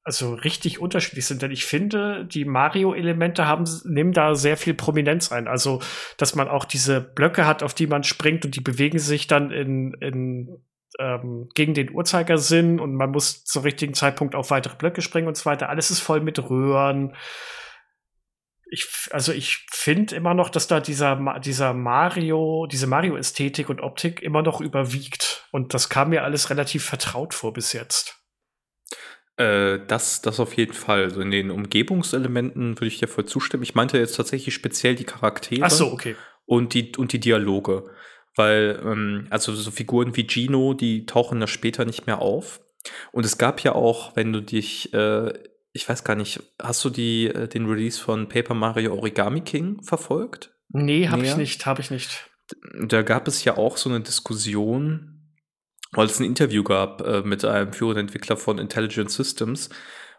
also richtig unterschiedlich sind. Denn ich finde, die Mario-Elemente haben, nehmen da sehr viel Prominenz ein. Also, dass man auch diese Blöcke hat, auf die man springt und die bewegen sich dann in, in ähm, gegen den Uhrzeigersinn und man muss zum richtigen Zeitpunkt auf weitere Blöcke springen und so weiter. Alles ist voll mit Röhren. Ich, also ich finde immer noch, dass da dieser, dieser Mario, diese Mario-Ästhetik und Optik immer noch überwiegt. Und das kam mir alles relativ vertraut vor bis jetzt. Äh, das, das auf jeden Fall. Also in den Umgebungselementen würde ich dir voll zustimmen. Ich meinte jetzt tatsächlich speziell die Charaktere. Ach so, okay. Und die, und die Dialoge. Weil, ähm, also so Figuren wie Gino, die tauchen da später nicht mehr auf. Und es gab ja auch, wenn du dich, äh, ich weiß gar nicht, hast du die, äh, den Release von Paper Mario Origami King verfolgt? Nee, habe ich nicht, habe ich nicht. Da gab es ja auch so eine Diskussion, weil es ein Interview gab äh, mit einem führenden Entwickler von Intelligent Systems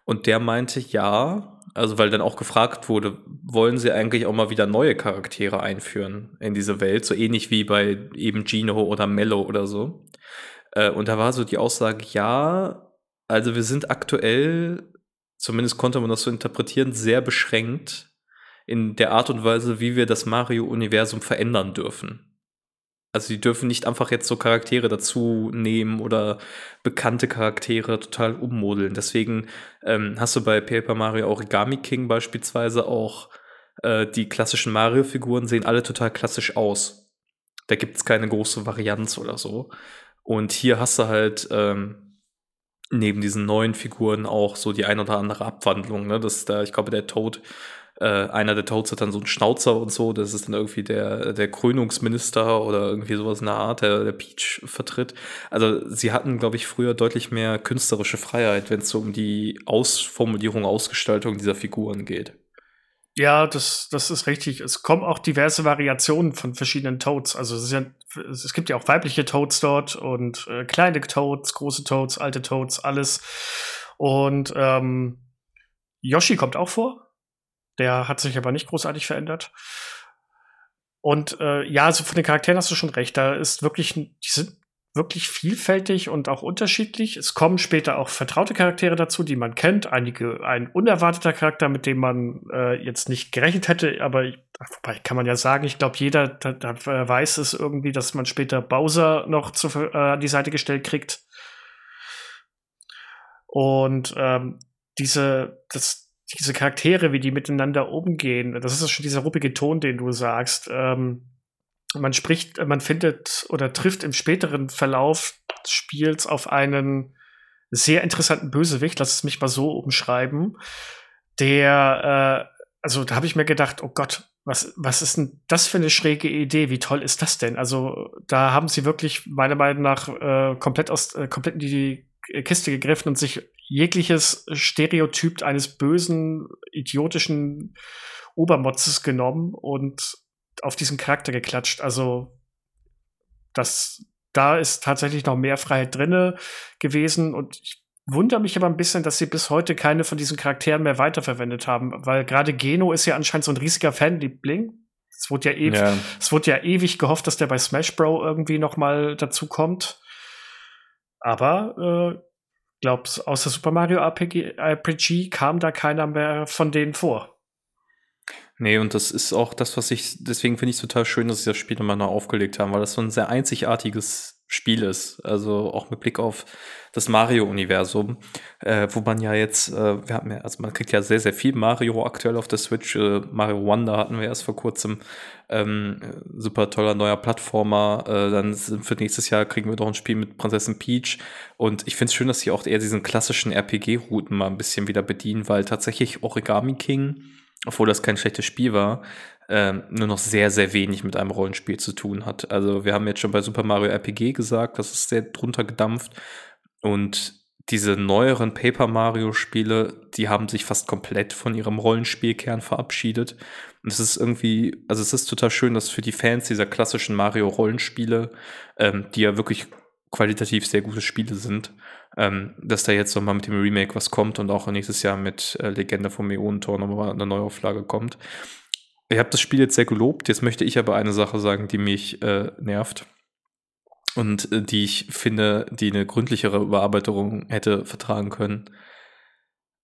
und der meinte, ja, also weil dann auch gefragt wurde, wollen sie eigentlich auch mal wieder neue Charaktere einführen in diese Welt, so ähnlich wie bei eben Gino oder Mello oder so. Äh, und da war so die Aussage, ja, also wir sind aktuell, zumindest konnte man das so interpretieren, sehr beschränkt in der Art und Weise, wie wir das Mario-Universum verändern dürfen. Also die dürfen nicht einfach jetzt so Charaktere dazu nehmen oder bekannte Charaktere total ummodeln. Deswegen ähm, hast du bei Paper Mario Origami King beispielsweise auch äh, die klassischen Mario-Figuren sehen alle total klassisch aus. Da gibt es keine große Varianz oder so. Und hier hast du halt ähm, neben diesen neuen Figuren auch so die ein oder andere Abwandlung. Ne? Das da, ich glaube, der Toad äh, einer der Toads hat dann so einen Schnauzer und so, das ist dann irgendwie der, der Krönungsminister oder irgendwie sowas in der Art, der, der Peach vertritt. Also sie hatten, glaube ich, früher deutlich mehr künstlerische Freiheit, wenn es so um die Ausformulierung, Ausgestaltung dieser Figuren geht. Ja, das, das ist richtig. Es kommen auch diverse Variationen von verschiedenen Toads. Also es, ja, es gibt ja auch weibliche Toads dort und äh, kleine Toads, große Toads, alte Toads, alles. Und ähm, Yoshi kommt auch vor. Der hat sich aber nicht großartig verändert. Und äh, ja, also von den Charakteren hast du schon recht. Da ist wirklich, die sind wirklich vielfältig und auch unterschiedlich. Es kommen später auch vertraute Charaktere dazu, die man kennt. Einige, ein unerwarteter Charakter, mit dem man äh, jetzt nicht gerechnet hätte, aber wobei kann man ja sagen, ich glaube, jeder da, da weiß es irgendwie, dass man später Bowser noch zu, äh, an die Seite gestellt kriegt. Und ähm, diese, das, diese Charaktere, wie die miteinander umgehen, das ist schon dieser ruppige Ton, den du sagst. Ähm, man spricht, man findet oder trifft im späteren Verlauf des Spiels auf einen sehr interessanten Bösewicht, lass es mich mal so umschreiben, der, äh, also da habe ich mir gedacht, oh Gott, was, was ist denn das für eine schräge Idee? Wie toll ist das denn? Also da haben sie wirklich meiner Meinung nach äh, komplett aus, äh, komplett in die Kiste gegriffen und sich jegliches Stereotyp eines bösen, idiotischen Obermotzes genommen und auf diesen Charakter geklatscht. Also das, da ist tatsächlich noch mehr Freiheit drinne gewesen und ich wundere mich aber ein bisschen, dass sie bis heute keine von diesen Charakteren mehr weiterverwendet haben, weil gerade Geno ist ja anscheinend so ein riesiger Fanliebling. Es wurde ja ewig, ja. es wurde ja ewig gehofft, dass der bei Smash Bro irgendwie noch mal dazu kommt. Aber äh, glaubst, außer Super Mario RPG, RPG kam da keiner mehr von denen vor. Nee, und das ist auch das, was ich, deswegen finde ich es total schön, dass sie das Spiel nochmal neu aufgelegt haben, weil das so ein sehr einzigartiges Spiel ist. Also auch mit Blick auf das Mario-Universum, äh, wo man ja jetzt, äh, wir haben ja, also man kriegt ja sehr, sehr viel Mario aktuell auf der Switch. Äh, Mario Wonder hatten wir erst vor kurzem. Ähm, super toller neuer Plattformer. Äh, dann für nächstes Jahr kriegen wir doch ein Spiel mit Prinzessin Peach. Und ich finde es schön, dass sie auch eher diesen klassischen RPG-Routen mal ein bisschen wieder bedienen, weil tatsächlich Origami King obwohl das kein schlechtes Spiel war, ähm, nur noch sehr, sehr wenig mit einem Rollenspiel zu tun hat. Also wir haben jetzt schon bei Super Mario RPG gesagt, das ist sehr drunter gedampft. Und diese neueren Paper Mario Spiele, die haben sich fast komplett von ihrem Rollenspielkern verabschiedet. Und es ist irgendwie, also es ist total schön, dass für die Fans dieser klassischen Mario Rollenspiele, ähm, die ja wirklich qualitativ sehr gute Spiele sind, ähm, dass da jetzt nochmal mit dem Remake was kommt und auch nächstes Jahr mit äh, Legende vom Ionentor nochmal eine Neuauflage kommt. Ich habe das Spiel jetzt sehr gelobt, jetzt möchte ich aber eine Sache sagen, die mich äh, nervt und äh, die ich finde, die eine gründlichere Überarbeitung hätte vertragen können.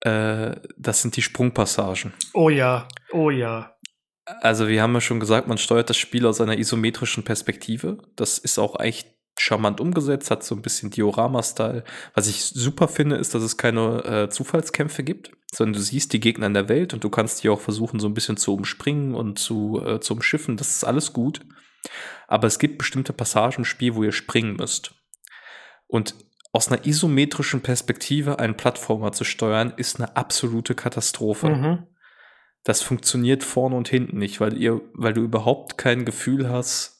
Äh, das sind die Sprungpassagen. Oh ja, oh ja. Also wir haben ja schon gesagt, man steuert das Spiel aus einer isometrischen Perspektive. Das ist auch echt charmant umgesetzt, hat so ein bisschen Diorama-Style. Was ich super finde, ist, dass es keine äh, Zufallskämpfe gibt, sondern du siehst die Gegner in der Welt und du kannst die auch versuchen, so ein bisschen zu umspringen und zu, äh, zu umschiffen. Das ist alles gut. Aber es gibt bestimmte Passagen im Spiel, wo ihr springen müsst. Und aus einer isometrischen Perspektive einen Plattformer zu steuern, ist eine absolute Katastrophe. Mhm. Das funktioniert vorne und hinten nicht, weil ihr, weil du überhaupt kein Gefühl hast,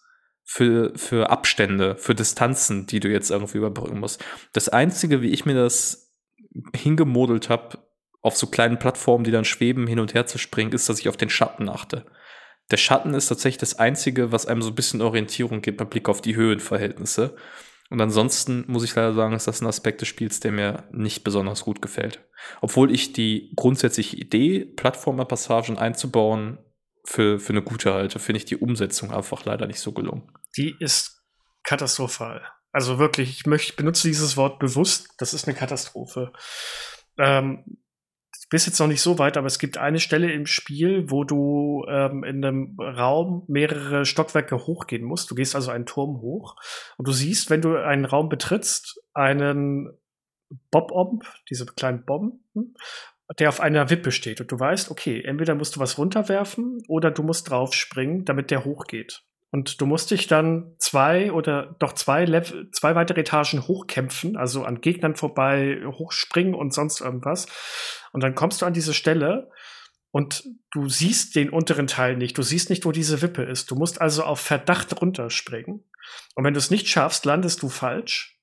für, für Abstände, für Distanzen, die du jetzt irgendwie überbrücken musst. Das Einzige, wie ich mir das hingemodelt habe, auf so kleinen Plattformen, die dann schweben, hin und her zu springen, ist, dass ich auf den Schatten achte. Der Schatten ist tatsächlich das Einzige, was einem so ein bisschen Orientierung gibt mit Blick auf die Höhenverhältnisse. Und ansonsten muss ich leider sagen, ist das ein Aspekt des Spiels, der mir nicht besonders gut gefällt. Obwohl ich die grundsätzliche Idee, Plattformer-Passagen einzubauen, für, für eine gute halte, finde ich die Umsetzung einfach leider nicht so gelungen. Die ist katastrophal. Also wirklich, ich möchte, benutze dieses Wort bewusst, das ist eine Katastrophe. Ähm, bist jetzt noch nicht so weit, aber es gibt eine Stelle im Spiel, wo du ähm, in einem Raum mehrere Stockwerke hochgehen musst. Du gehst also einen Turm hoch und du siehst, wenn du einen Raum betrittst, einen Bob-Omb, diese kleinen Bomben, der auf einer Wippe steht und du weißt, okay, entweder musst du was runterwerfen oder du musst draufspringen, damit der hochgeht. Und du musst dich dann zwei oder doch zwei, Level, zwei weitere Etagen hochkämpfen, also an Gegnern vorbei, hochspringen und sonst irgendwas. Und dann kommst du an diese Stelle und du siehst den unteren Teil nicht. Du siehst nicht, wo diese Wippe ist. Du musst also auf Verdacht runterspringen. Und wenn du es nicht schaffst, landest du falsch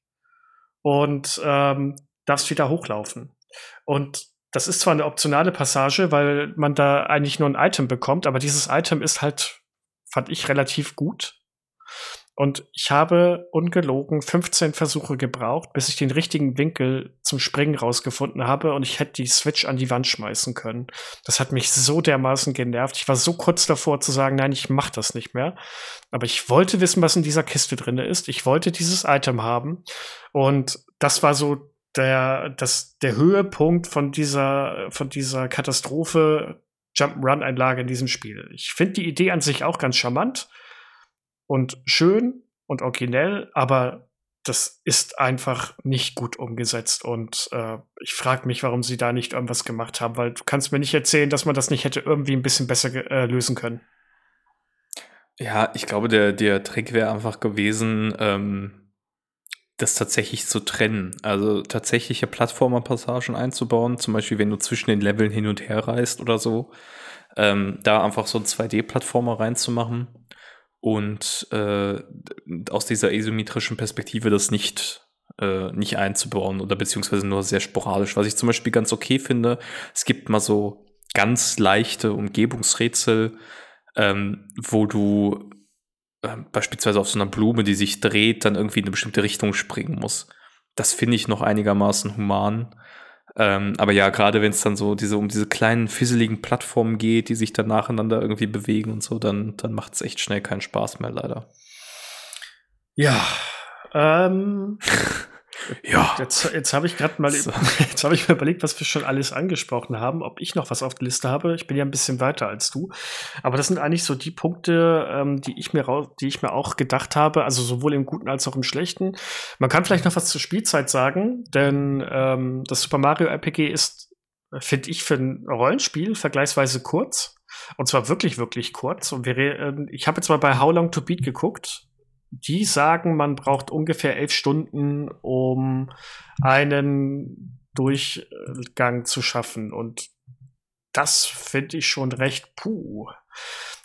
und ähm, darfst wieder hochlaufen. Und das ist zwar eine optionale Passage, weil man da eigentlich nur ein Item bekommt, aber dieses Item ist halt fand ich relativ gut. Und ich habe ungelogen 15 Versuche gebraucht, bis ich den richtigen Winkel zum Springen rausgefunden habe und ich hätte die Switch an die Wand schmeißen können. Das hat mich so dermaßen genervt. Ich war so kurz davor zu sagen, nein, ich mach das nicht mehr. Aber ich wollte wissen, was in dieser Kiste drin ist. Ich wollte dieses Item haben. Und das war so der, das, der Höhepunkt von dieser, von dieser Katastrophe Jump'n'Run-Einlage in diesem Spiel. Ich finde die Idee an sich auch ganz charmant und schön und originell, aber das ist einfach nicht gut umgesetzt und äh, ich frage mich, warum sie da nicht irgendwas gemacht haben, weil du kannst mir nicht erzählen, dass man das nicht hätte irgendwie ein bisschen besser äh, lösen können. Ja, ich glaube, der, der Trick wäre einfach gewesen, ähm, das tatsächlich zu trennen. Also tatsächliche Plattformer-Passagen einzubauen, zum Beispiel wenn du zwischen den Leveln hin und her reist oder so, ähm, da einfach so einen 2D-Plattformer reinzumachen und äh, aus dieser isometrischen Perspektive das nicht, äh, nicht einzubauen oder beziehungsweise nur sehr sporadisch. Was ich zum Beispiel ganz okay finde, es gibt mal so ganz leichte Umgebungsrätsel, ähm, wo du ähm, beispielsweise auf so einer Blume, die sich dreht, dann irgendwie in eine bestimmte Richtung springen muss. Das finde ich noch einigermaßen human. Ähm, aber ja, gerade wenn es dann so diese, um diese kleinen fisseligen Plattformen geht, die sich dann nacheinander irgendwie bewegen und so, dann, dann macht es echt schnell keinen Spaß mehr, leider. Ja. Ähm, Ja. Jetzt, jetzt habe ich gerade mal, so. jetzt habe ich mir überlegt, was wir schon alles angesprochen haben, ob ich noch was auf der Liste habe. Ich bin ja ein bisschen weiter als du. Aber das sind eigentlich so die Punkte, ähm, die ich mir die ich mir auch gedacht habe, also sowohl im Guten als auch im Schlechten. Man kann vielleicht noch was zur Spielzeit sagen, denn ähm, das Super Mario RPG ist, finde ich, für ein Rollenspiel vergleichsweise kurz. Und zwar wirklich, wirklich kurz. Und wir, äh, ich habe jetzt mal bei How Long to Beat geguckt die sagen, man braucht ungefähr elf Stunden, um einen Durchgang zu schaffen. Und das finde ich schon recht puh.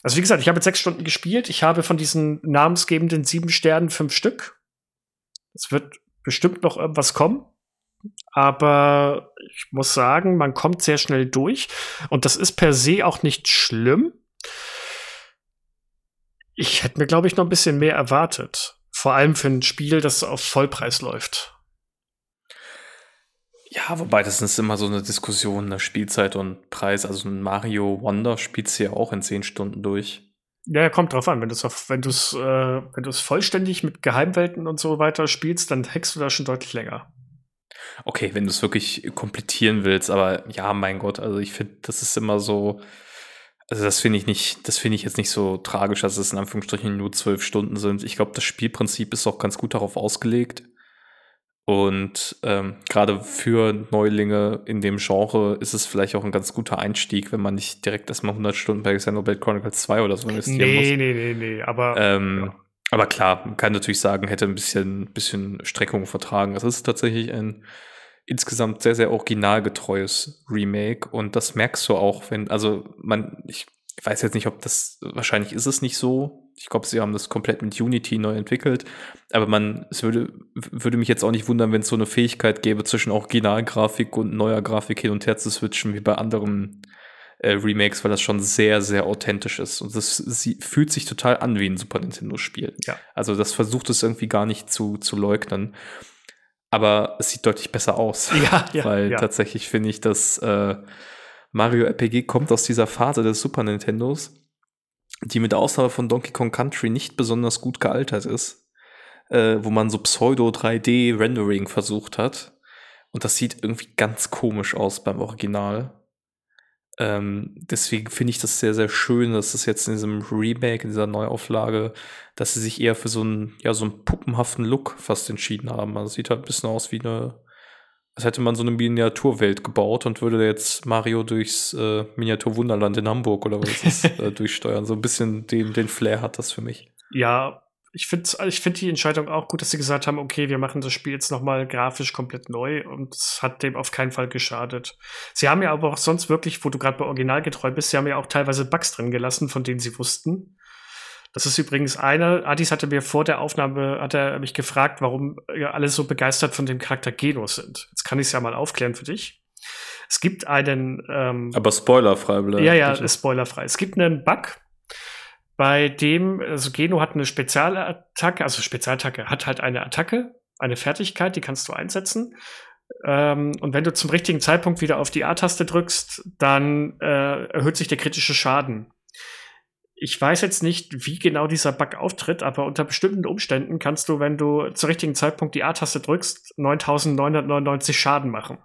Also wie gesagt, ich habe jetzt sechs Stunden gespielt. Ich habe von diesen namensgebenden sieben Sternen fünf Stück. Es wird bestimmt noch irgendwas kommen. Aber ich muss sagen, man kommt sehr schnell durch. Und das ist per se auch nicht schlimm. Ich hätte mir, glaube ich, noch ein bisschen mehr erwartet. Vor allem für ein Spiel, das auf Vollpreis läuft. Ja, wobei das ist immer so eine Diskussion, eine Spielzeit und Preis. Also ein Mario Wonder spielt ja auch in zehn Stunden durch. Ja, kommt drauf an. Wenn du es wenn du's, äh, wenn du's vollständig mit Geheimwelten und so weiter spielst, dann hackst du da schon deutlich länger. Okay, wenn du es wirklich komplettieren willst, aber ja, mein Gott, also ich finde, das ist immer so, also das finde ich nicht, das finde ich jetzt nicht so tragisch, dass es in Anführungsstrichen nur zwölf Stunden sind. Ich glaube, das Spielprinzip ist auch ganz gut darauf ausgelegt. Und ähm, gerade für Neulinge in dem Genre ist es vielleicht auch ein ganz guter Einstieg, wenn man nicht direkt erstmal 100 Stunden bei Xenoblade Chronicles 2 oder so investieren nee, muss. Nee, nee, nee, nee, aber. Ähm, ja. Aber klar, man kann natürlich sagen, hätte ein bisschen, bisschen Streckung vertragen. Es ist tatsächlich ein insgesamt sehr, sehr originalgetreues Remake und das merkst du auch, wenn, also man, ich weiß jetzt nicht, ob das, wahrscheinlich ist es nicht so. Ich glaube, sie haben das komplett mit Unity neu entwickelt. Aber man, es würde, würde mich jetzt auch nicht wundern, wenn es so eine Fähigkeit gäbe, zwischen Originalgrafik und neuer Grafik hin und her zu switchen, wie bei anderen äh, Remakes, weil das schon sehr, sehr authentisch ist. Und das sie, fühlt sich total an wie ein Super Nintendo-Spiel. Ja. Also das versucht es irgendwie gar nicht zu, zu leugnen aber es sieht deutlich besser aus. Ja, ja. Weil ja. tatsächlich finde ich, dass äh, Mario RPG kommt aus dieser Phase des Super Nintendos, die mit Ausnahme von Donkey Kong Country nicht besonders gut gealtert ist, äh, wo man so Pseudo-3D-Rendering versucht hat. Und das sieht irgendwie ganz komisch aus beim Original. Ähm, deswegen finde ich das sehr, sehr schön, dass es jetzt in diesem Remake, in dieser Neuauflage, dass sie sich eher für so einen, ja, so einen puppenhaften Look fast entschieden haben. Also sieht halt ein bisschen aus wie eine, als hätte man so eine Miniaturwelt gebaut und würde jetzt Mario durchs äh, Miniaturwunderland in Hamburg oder was ist das, äh, durchsteuern. So ein bisschen den, den Flair hat das für mich. Ja, ich finde ich find die Entscheidung auch gut, dass sie gesagt haben, okay, wir machen das Spiel jetzt nochmal grafisch komplett neu und es hat dem auf keinen Fall geschadet. Sie haben ja aber auch sonst wirklich, wo du gerade bei Originalgetreu bist, sie haben ja auch teilweise Bugs drin gelassen, von denen sie wussten. Das ist übrigens eine, Adis hatte mir vor der Aufnahme, hat er mich gefragt, warum alle so begeistert von dem Charakter Geno sind. Jetzt kann ich es ja mal aufklären für dich. Es gibt einen. Ähm, Aber spoilerfrei bleiben. Ja, ja, ist spoilerfrei. Es gibt einen Bug, bei dem, also Geno hat eine Spezialattacke, also Spezialattacke, hat halt eine Attacke, eine Fertigkeit, die kannst du einsetzen. Ähm, und wenn du zum richtigen Zeitpunkt wieder auf die A-Taste drückst, dann äh, erhöht sich der kritische Schaden. Ich weiß jetzt nicht, wie genau dieser Bug auftritt, aber unter bestimmten Umständen kannst du, wenn du zum richtigen Zeitpunkt die A-Taste drückst, 9999 Schaden machen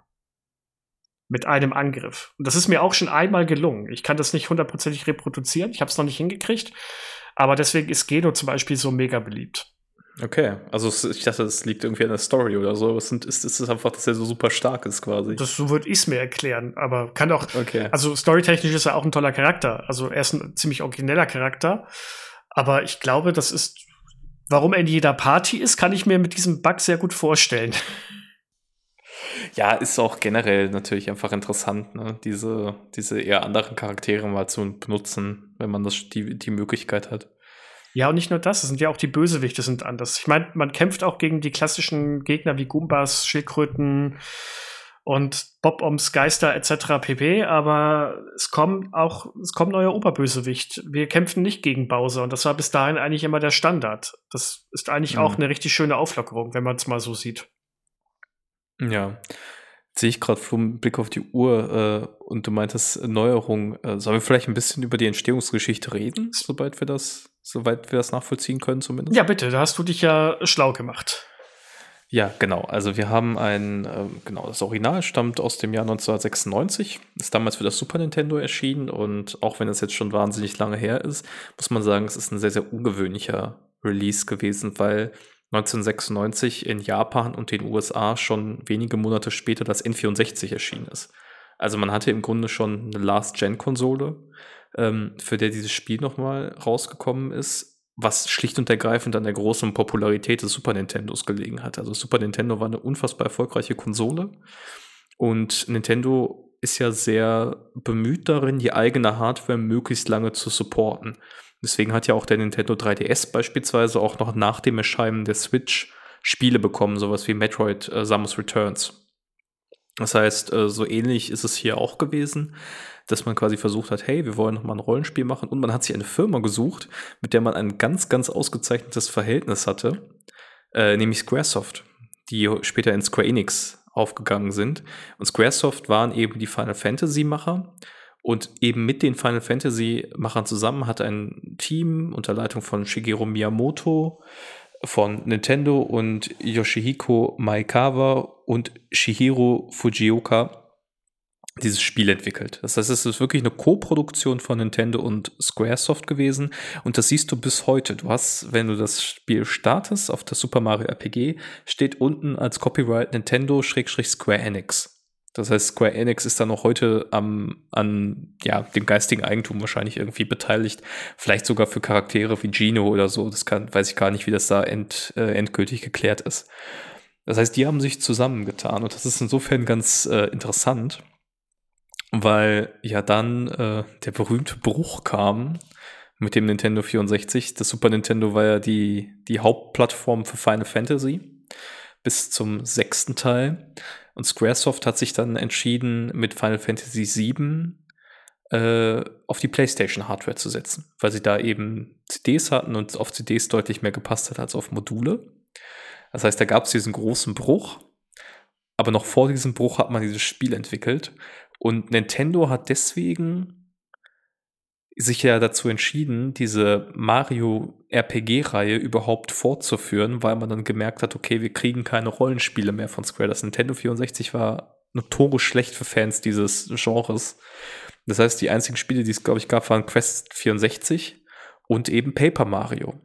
mit einem Angriff. Und das ist mir auch schon einmal gelungen. Ich kann das nicht hundertprozentig reproduzieren. Ich habe es noch nicht hingekriegt. Aber deswegen ist Geno zum Beispiel so mega beliebt. Okay, also ich dachte, es liegt irgendwie an der Story oder so. Es ist, ist, ist einfach, dass er so super stark ist quasi. Das, so würde ich es mir erklären. Aber kann auch, okay. also storytechnisch ist er auch ein toller Charakter. Also er ist ein ziemlich origineller Charakter. Aber ich glaube, das ist, warum er in jeder Party ist, kann ich mir mit diesem Bug sehr gut vorstellen. Ja, ist auch generell natürlich einfach interessant, ne? diese, diese eher anderen Charaktere mal zu benutzen, wenn man das, die, die Möglichkeit hat. Ja, und nicht nur das, es sind ja auch die Bösewichte sind anders. Ich meine, man kämpft auch gegen die klassischen Gegner wie Goombas, Schildkröten und Bob-Oms Geister etc. pp. Aber es kommt auch, es kommt neuer Oberbösewicht. Wir kämpfen nicht gegen Bowser und das war bis dahin eigentlich immer der Standard. Das ist eigentlich mhm. auch eine richtig schöne Auflockerung, wenn man es mal so sieht. Ja. sehe ich gerade vom Blick auf die Uhr äh, und du meintest Neuerung. Äh, sollen wir vielleicht ein bisschen über die Entstehungsgeschichte reden, sobald wir das, soweit wir das nachvollziehen können zumindest? Ja, bitte, da hast du dich ja schlau gemacht. Ja, genau. Also wir haben ein, äh, genau, das Original stammt aus dem Jahr 1996, ist damals für das Super Nintendo erschienen und auch wenn es jetzt schon wahnsinnig lange her ist, muss man sagen, es ist ein sehr, sehr ungewöhnlicher Release gewesen, weil 1996 in Japan und den USA schon wenige Monate später das N64 erschienen ist. Also man hatte im Grunde schon eine Last-Gen-Konsole, ähm, für der dieses Spiel nochmal rausgekommen ist, was schlicht und ergreifend an der großen Popularität des Super Nintendos gelegen hat. Also Super Nintendo war eine unfassbar erfolgreiche Konsole und Nintendo ist ja sehr bemüht darin, die eigene Hardware möglichst lange zu supporten. Deswegen hat ja auch der Nintendo 3DS beispielsweise auch noch nach dem Erscheinen der Switch Spiele bekommen, sowas wie Metroid äh, Samus Returns. Das heißt, äh, so ähnlich ist es hier auch gewesen, dass man quasi versucht hat, hey, wir wollen noch mal ein Rollenspiel machen und man hat sich eine Firma gesucht, mit der man ein ganz, ganz ausgezeichnetes Verhältnis hatte, äh, nämlich Squaresoft, die später in Square Enix aufgegangen sind. Und Squaresoft waren eben die Final Fantasy Macher und eben mit den Final Fantasy-Machern zusammen hat ein Team unter Leitung von Shigeru Miyamoto von Nintendo und Yoshihiko Maekawa und Shihiro Fujioka dieses Spiel entwickelt. Das heißt, es ist wirklich eine Co-Produktion von Nintendo und Squaresoft gewesen und das siehst du bis heute. Du hast, wenn du das Spiel startest auf der Super Mario RPG, steht unten als Copyright Nintendo-Square Enix. Das heißt, Square Enix ist da noch heute am, an ja, dem geistigen Eigentum wahrscheinlich irgendwie beteiligt. Vielleicht sogar für Charaktere wie Gino oder so. Das kann, weiß ich gar nicht, wie das da end, äh, endgültig geklärt ist. Das heißt, die haben sich zusammengetan und das ist insofern ganz äh, interessant, weil ja dann äh, der berühmte Bruch kam mit dem Nintendo 64. Das Super Nintendo war ja die, die Hauptplattform für Final Fantasy bis zum sechsten Teil. Und Squaresoft hat sich dann entschieden, mit Final Fantasy VII äh, auf die PlayStation-Hardware zu setzen, weil sie da eben CDs hatten und auf CDs deutlich mehr gepasst hat als auf Module. Das heißt, da gab es diesen großen Bruch, aber noch vor diesem Bruch hat man dieses Spiel entwickelt. Und Nintendo hat deswegen sich ja dazu entschieden, diese Mario RPG-Reihe überhaupt fortzuführen, weil man dann gemerkt hat, okay, wir kriegen keine Rollenspiele mehr von Square. Das Nintendo 64 war notorisch schlecht für Fans dieses Genres. Das heißt, die einzigen Spiele, die es, glaube ich, gab, waren Quest 64 und eben Paper Mario.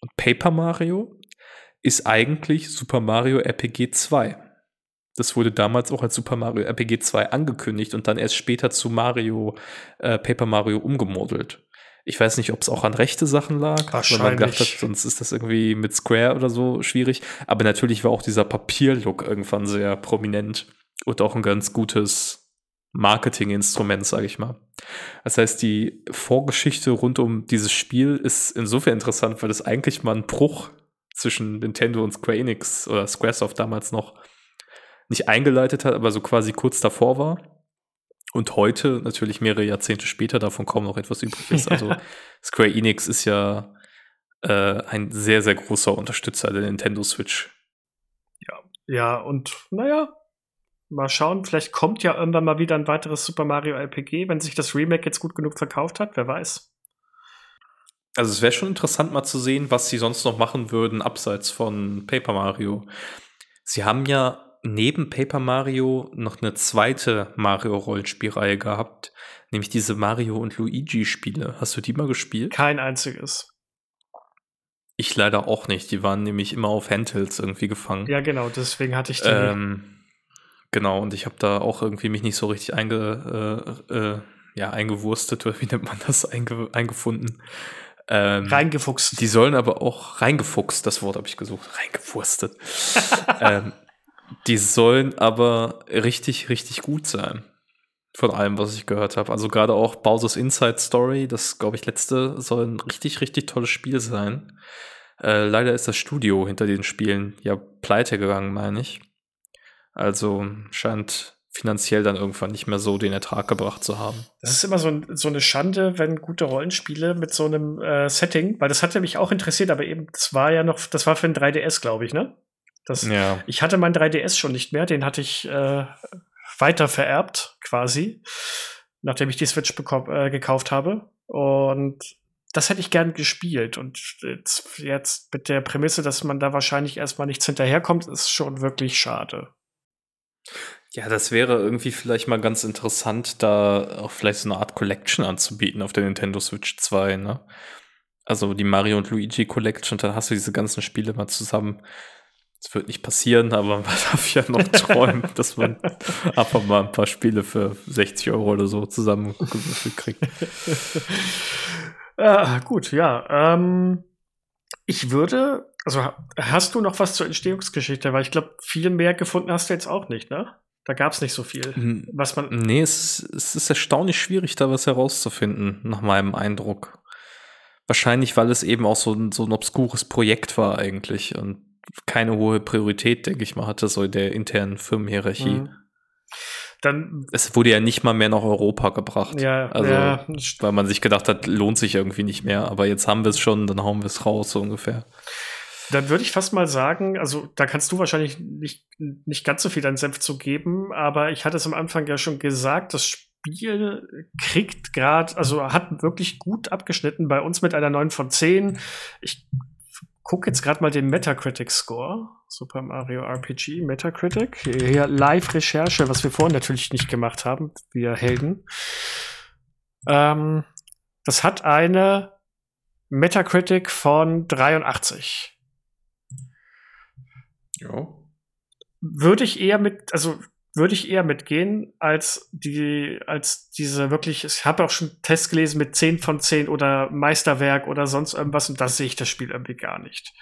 Und Paper Mario ist eigentlich Super Mario RPG 2. Das wurde damals auch als Super Mario RPG 2 angekündigt und dann erst später zu Mario, äh, Paper Mario umgemodelt. Ich weiß nicht, ob es auch an rechte Sachen lag, weil man gedacht hat, sonst ist das irgendwie mit Square oder so schwierig. Aber natürlich war auch dieser Papierlook irgendwann sehr prominent und auch ein ganz gutes Marketinginstrument, sage ich mal. Das heißt, die Vorgeschichte rund um dieses Spiel ist insofern interessant, weil es eigentlich mal ein Bruch zwischen Nintendo und Square Enix oder Squaresoft damals noch nicht eingeleitet hat, aber so quasi kurz davor war. Und heute, natürlich mehrere Jahrzehnte später, davon kaum noch etwas übrig ist. Also Square Enix ist ja äh, ein sehr, sehr großer Unterstützer der Nintendo Switch. Ja, ja, und naja, mal schauen, vielleicht kommt ja irgendwann mal wieder ein weiteres Super Mario RPG, wenn sich das Remake jetzt gut genug verkauft hat, wer weiß. Also es wäre schon interessant mal zu sehen, was sie sonst noch machen würden, abseits von Paper Mario. Sie haben ja neben Paper Mario noch eine zweite Mario-Rollenspielreihe gehabt, nämlich diese Mario und Luigi-Spiele. Hast du die mal gespielt? Kein einziges. Ich leider auch nicht. Die waren nämlich immer auf Handhelds irgendwie gefangen. Ja, genau, deswegen hatte ich die. Ähm, genau, und ich habe da auch irgendwie mich nicht so richtig einge, äh, äh, ja, eingewurstet, oder wie nennt man das, einge, eingefunden. Ähm, reingefuchst. Die sollen aber auch reingefuchst, das Wort habe ich gesucht, reingewurstet. ähm, die sollen aber richtig, richtig gut sein. Von allem, was ich gehört habe. Also gerade auch Bowser's Inside Story, das glaube ich letzte, soll ein richtig, richtig tolles Spiel sein. Äh, leider ist das Studio hinter den Spielen ja pleite gegangen, meine ich. Also scheint finanziell dann irgendwann nicht mehr so den Ertrag gebracht zu haben. Das ist immer so, so eine Schande, wenn gute Rollenspiele mit so einem äh, Setting, weil das hatte mich auch interessiert, aber eben, das war ja noch, das war für ein 3DS, glaube ich, ne? Das, ja. Ich hatte mein 3DS schon nicht mehr, den hatte ich äh, weiter vererbt, quasi, nachdem ich die Switch äh, gekauft habe. Und das hätte ich gern gespielt. Und jetzt, jetzt mit der Prämisse, dass man da wahrscheinlich erstmal nichts hinterherkommt, ist schon wirklich schade. Ja, das wäre irgendwie vielleicht mal ganz interessant, da auch vielleicht so eine Art Collection anzubieten auf der Nintendo Switch 2, ne? Also die Mario und Luigi Collection, dann hast du diese ganzen Spiele mal zusammen es wird nicht passieren, aber man darf ja noch träumen, dass man einfach mal ein paar Spiele für 60 Euro oder so zusammengewürfelt kriegt. ah, gut, ja. Ähm, ich würde, also hast du noch was zur Entstehungsgeschichte? Weil ich glaube, viel mehr gefunden hast du jetzt auch nicht, ne? Da gab es nicht so viel. Was man nee, es ist, es ist erstaunlich schwierig, da was herauszufinden, nach meinem Eindruck. Wahrscheinlich, weil es eben auch so ein, so ein obskures Projekt war eigentlich. Und keine hohe Priorität, denke ich mal, hatte, so in der internen Firmenhierarchie. Mhm. Dann, es wurde ja nicht mal mehr nach Europa gebracht. Ja, also, ja. weil man sich gedacht hat, lohnt sich irgendwie nicht mehr. Aber jetzt haben wir es schon, dann hauen wir es raus, so ungefähr. Dann würde ich fast mal sagen, also da kannst du wahrscheinlich nicht, nicht ganz so viel deinen Senf zu geben, aber ich hatte es am Anfang ja schon gesagt, das Spiel kriegt gerade, also hat wirklich gut abgeschnitten bei uns mit einer 9 von 10. Ich gucke jetzt gerade mal den Metacritic-Score. Super Mario RPG, Metacritic. Hier Live-Recherche, was wir vorhin natürlich nicht gemacht haben, wir Helden. Ähm, das hat eine Metacritic von 83. Ja. Würde ich eher mit, also würde ich eher mitgehen, als die, als diese wirklich, ich habe auch schon Tests gelesen mit 10 von 10 oder Meisterwerk oder sonst irgendwas und da sehe ich das Spiel irgendwie gar nicht.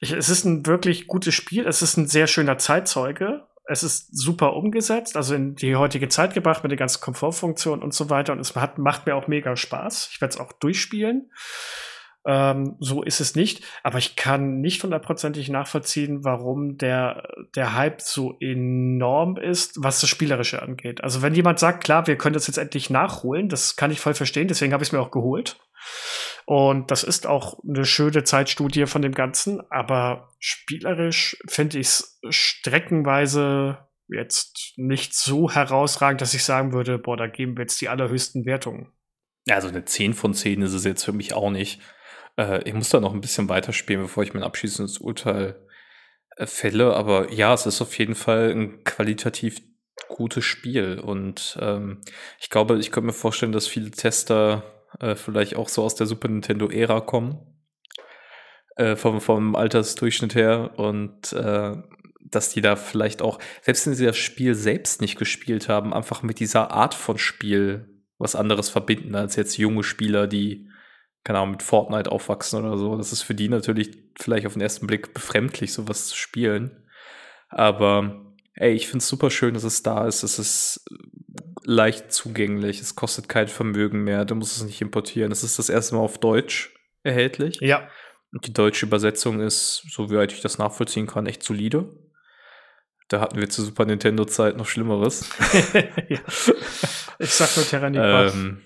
Ich, es ist ein wirklich gutes Spiel, es ist ein sehr schöner Zeitzeuge, es ist super umgesetzt, also in die heutige Zeit gebracht mit den ganzen Komfortfunktionen und so weiter und es hat, macht mir auch mega Spaß. Ich werde es auch durchspielen. Ähm, so ist es nicht. Aber ich kann nicht hundertprozentig nachvollziehen, warum der, der Hype so enorm ist, was das Spielerische angeht. Also wenn jemand sagt, klar, wir können das jetzt endlich nachholen, das kann ich voll verstehen, deswegen habe ich es mir auch geholt. Und das ist auch eine schöne Zeitstudie von dem Ganzen, aber spielerisch finde ich es streckenweise jetzt nicht so herausragend, dass ich sagen würde, boah, da geben wir jetzt die allerhöchsten Wertungen. Also eine 10 von 10 ist es jetzt für mich auch nicht. Äh, ich muss da noch ein bisschen weiterspielen, bevor ich mein abschließendes Urteil äh, fälle. Aber ja, es ist auf jeden Fall ein qualitativ gutes Spiel. Und ähm, ich glaube, ich könnte mir vorstellen, dass viele Tester äh, vielleicht auch so aus der Super Nintendo-Ära kommen. Äh, vom, vom Altersdurchschnitt her. Und äh, dass die da vielleicht auch, selbst wenn sie das Spiel selbst nicht gespielt haben, einfach mit dieser Art von Spiel was anderes verbinden als jetzt junge Spieler, die keine Ahnung, mit Fortnite aufwachsen oder so. Das ist für die natürlich vielleicht auf den ersten Blick befremdlich, sowas zu spielen. Aber ey, ich finde es super schön, dass es da ist. Es ist leicht zugänglich. Es kostet kein Vermögen mehr. Du musst es nicht importieren. Es ist das erste Mal auf Deutsch erhältlich. Ja. Und die deutsche Übersetzung ist, so wie ich das nachvollziehen kann, echt solide. Da hatten wir zu Super Nintendo-Zeit noch Schlimmeres. ja. Ich sag nur Terranigma. ähm,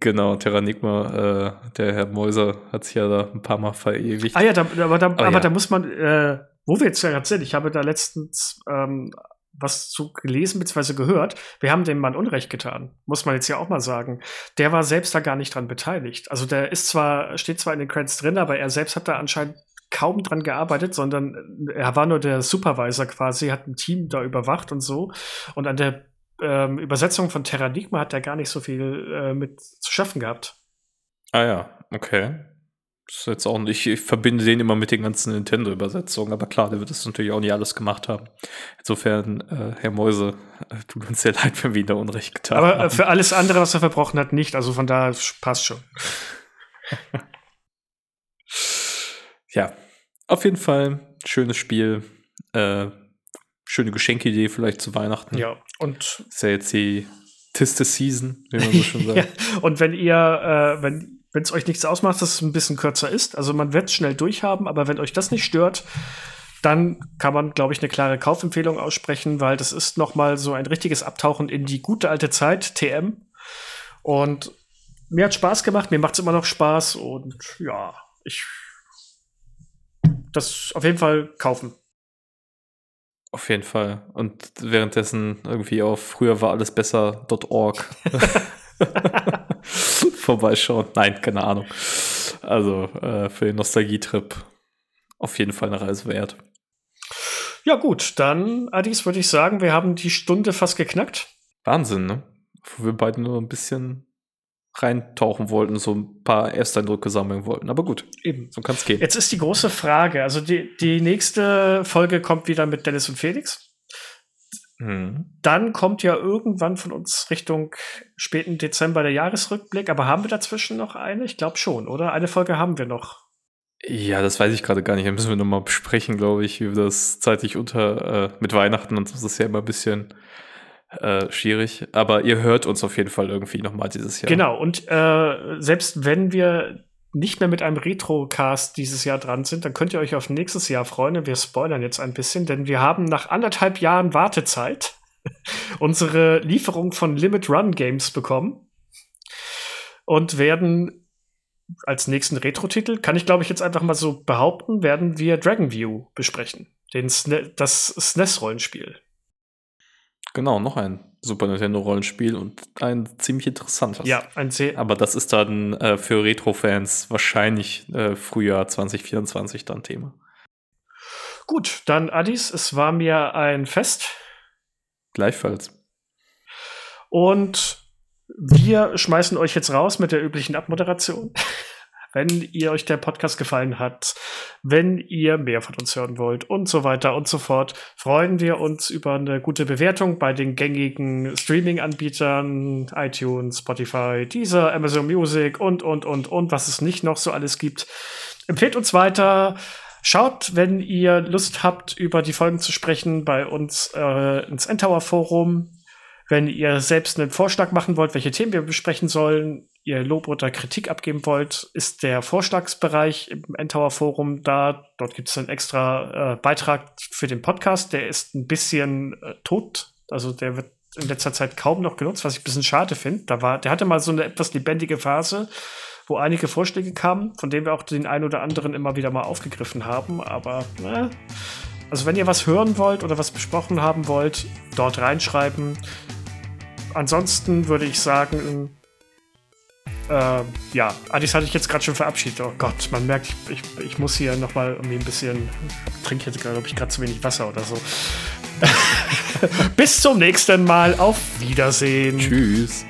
genau, Terranigma, äh, der Herr Mäuser hat sich ja da ein paar Mal verewigt. Ah ja, da, aber, da, aber, aber ja. da muss man, äh, wo wir jetzt ja gerade sind, ich habe da letztens ähm, was zu gelesen bzw. gehört. Wir haben dem Mann Unrecht getan, muss man jetzt ja auch mal sagen. Der war selbst da gar nicht dran beteiligt. Also der ist zwar, steht zwar in den Credits drin, aber er selbst hat da anscheinend kaum dran gearbeitet, sondern er war nur der Supervisor quasi, hat ein Team da überwacht und so. Und an der ähm, Übersetzung von Terranigma hat er gar nicht so viel äh, mit zu schaffen gehabt. Ah ja, okay. Das ist jetzt auch nicht, ich verbinde den immer mit den ganzen Nintendo-Übersetzungen, aber klar, der wird das natürlich auch nicht alles gemacht haben. Insofern, äh, Herr Mäuse, äh, tut uns sehr leid, wenn wir ihn da Unrecht getan Aber haben. äh, für alles andere, was er verbrochen hat, nicht. Also von daher passt schon. ja, auf jeden Fall schönes Spiel. Äh, schöne Geschenkidee vielleicht zu Weihnachten. Ja, und Ist ja jetzt die Tiste Season, wie man so schon sagt. ja, und wenn ihr, äh, wenn wenn es euch nichts ausmacht, dass es ein bisschen kürzer ist, also man wird es schnell durchhaben, aber wenn euch das nicht stört, dann kann man, glaube ich, eine klare Kaufempfehlung aussprechen, weil das ist noch mal so ein richtiges Abtauchen in die gute alte Zeit, TM. Und mir hat Spaß gemacht, mir macht es immer noch Spaß und ja, ich das auf jeden Fall kaufen. Auf jeden Fall. Und währenddessen irgendwie auf früher war alles besser.org vorbeischauen. Nein, keine Ahnung. Also äh, für den Nostalgietrip auf jeden Fall eine Reise wert. Ja, gut, dann, Adis, würde ich sagen, wir haben die Stunde fast geknackt. Wahnsinn, ne? Wo wir beide nur ein bisschen reintauchen wollten, so ein paar Ersteindrücke sammeln wollten. Aber gut, Eben. so kann es gehen. Jetzt ist die große Frage. Also die, die nächste Folge kommt wieder mit Dennis und Felix. Mhm. Dann kommt ja irgendwann von uns Richtung späten Dezember der Jahresrückblick. Aber haben wir dazwischen noch eine? Ich glaube schon, oder? Eine Folge haben wir noch. Ja, das weiß ich gerade gar nicht. Da müssen wir nochmal besprechen, glaube ich, wie wir das zeitlich unter äh, mit Weihnachten und so. Das ist ja immer ein bisschen äh, schwierig. Aber ihr hört uns auf jeden Fall irgendwie nochmal dieses Jahr. Genau. Und äh, selbst wenn wir nicht mehr mit einem Retrocast dieses Jahr dran sind, dann könnt ihr euch auf nächstes Jahr freuen. Wir spoilern jetzt ein bisschen, denn wir haben nach anderthalb Jahren Wartezeit unsere Lieferung von Limit Run Games bekommen und werden als nächsten Retro-Titel, kann ich glaube ich jetzt einfach mal so behaupten, werden wir Dragon View besprechen. Den SNE das SNES-Rollenspiel. Genau, noch ein Super Nintendo-Rollenspiel und ein ziemlich interessantes. Ja, ein sehr. Aber das ist dann äh, für Retro-Fans wahrscheinlich äh, Frühjahr 2024 dann Thema. Gut, dann Addis, es war mir ein Fest. Gleichfalls. Und wir schmeißen euch jetzt raus mit der üblichen Abmoderation. Wenn ihr euch der Podcast gefallen hat, wenn ihr mehr von uns hören wollt und so weiter und so fort, freuen wir uns über eine gute Bewertung bei den gängigen Streaming-Anbietern, iTunes, Spotify, Deezer, Amazon Music und, und, und, und, was es nicht noch so alles gibt. Empfehlt uns weiter. Schaut, wenn ihr Lust habt, über die Folgen zu sprechen, bei uns äh, ins Endtower Forum. Wenn ihr selbst einen Vorschlag machen wollt, welche Themen wir besprechen sollen, ihr Lob oder Kritik abgeben wollt, ist der Vorschlagsbereich im Endtower Forum da. Dort gibt es einen extra äh, Beitrag für den Podcast. Der ist ein bisschen äh, tot. Also der wird in letzter Zeit kaum noch genutzt, was ich ein bisschen schade finde. Da war, der hatte mal so eine etwas lebendige Phase, wo einige Vorschläge kamen, von denen wir auch den einen oder anderen immer wieder mal aufgegriffen haben. Aber äh, also wenn ihr was hören wollt oder was besprochen haben wollt, dort reinschreiben. Ansonsten würde ich sagen, äh, ja, Adis hatte ich jetzt gerade schon verabschiedet. Oh Gott, man merkt, ich, ich, ich muss hier noch mal irgendwie ein bisschen, trinke jetzt glaube ich gerade zu wenig Wasser oder so. Bis zum nächsten Mal. Auf Wiedersehen. Tschüss.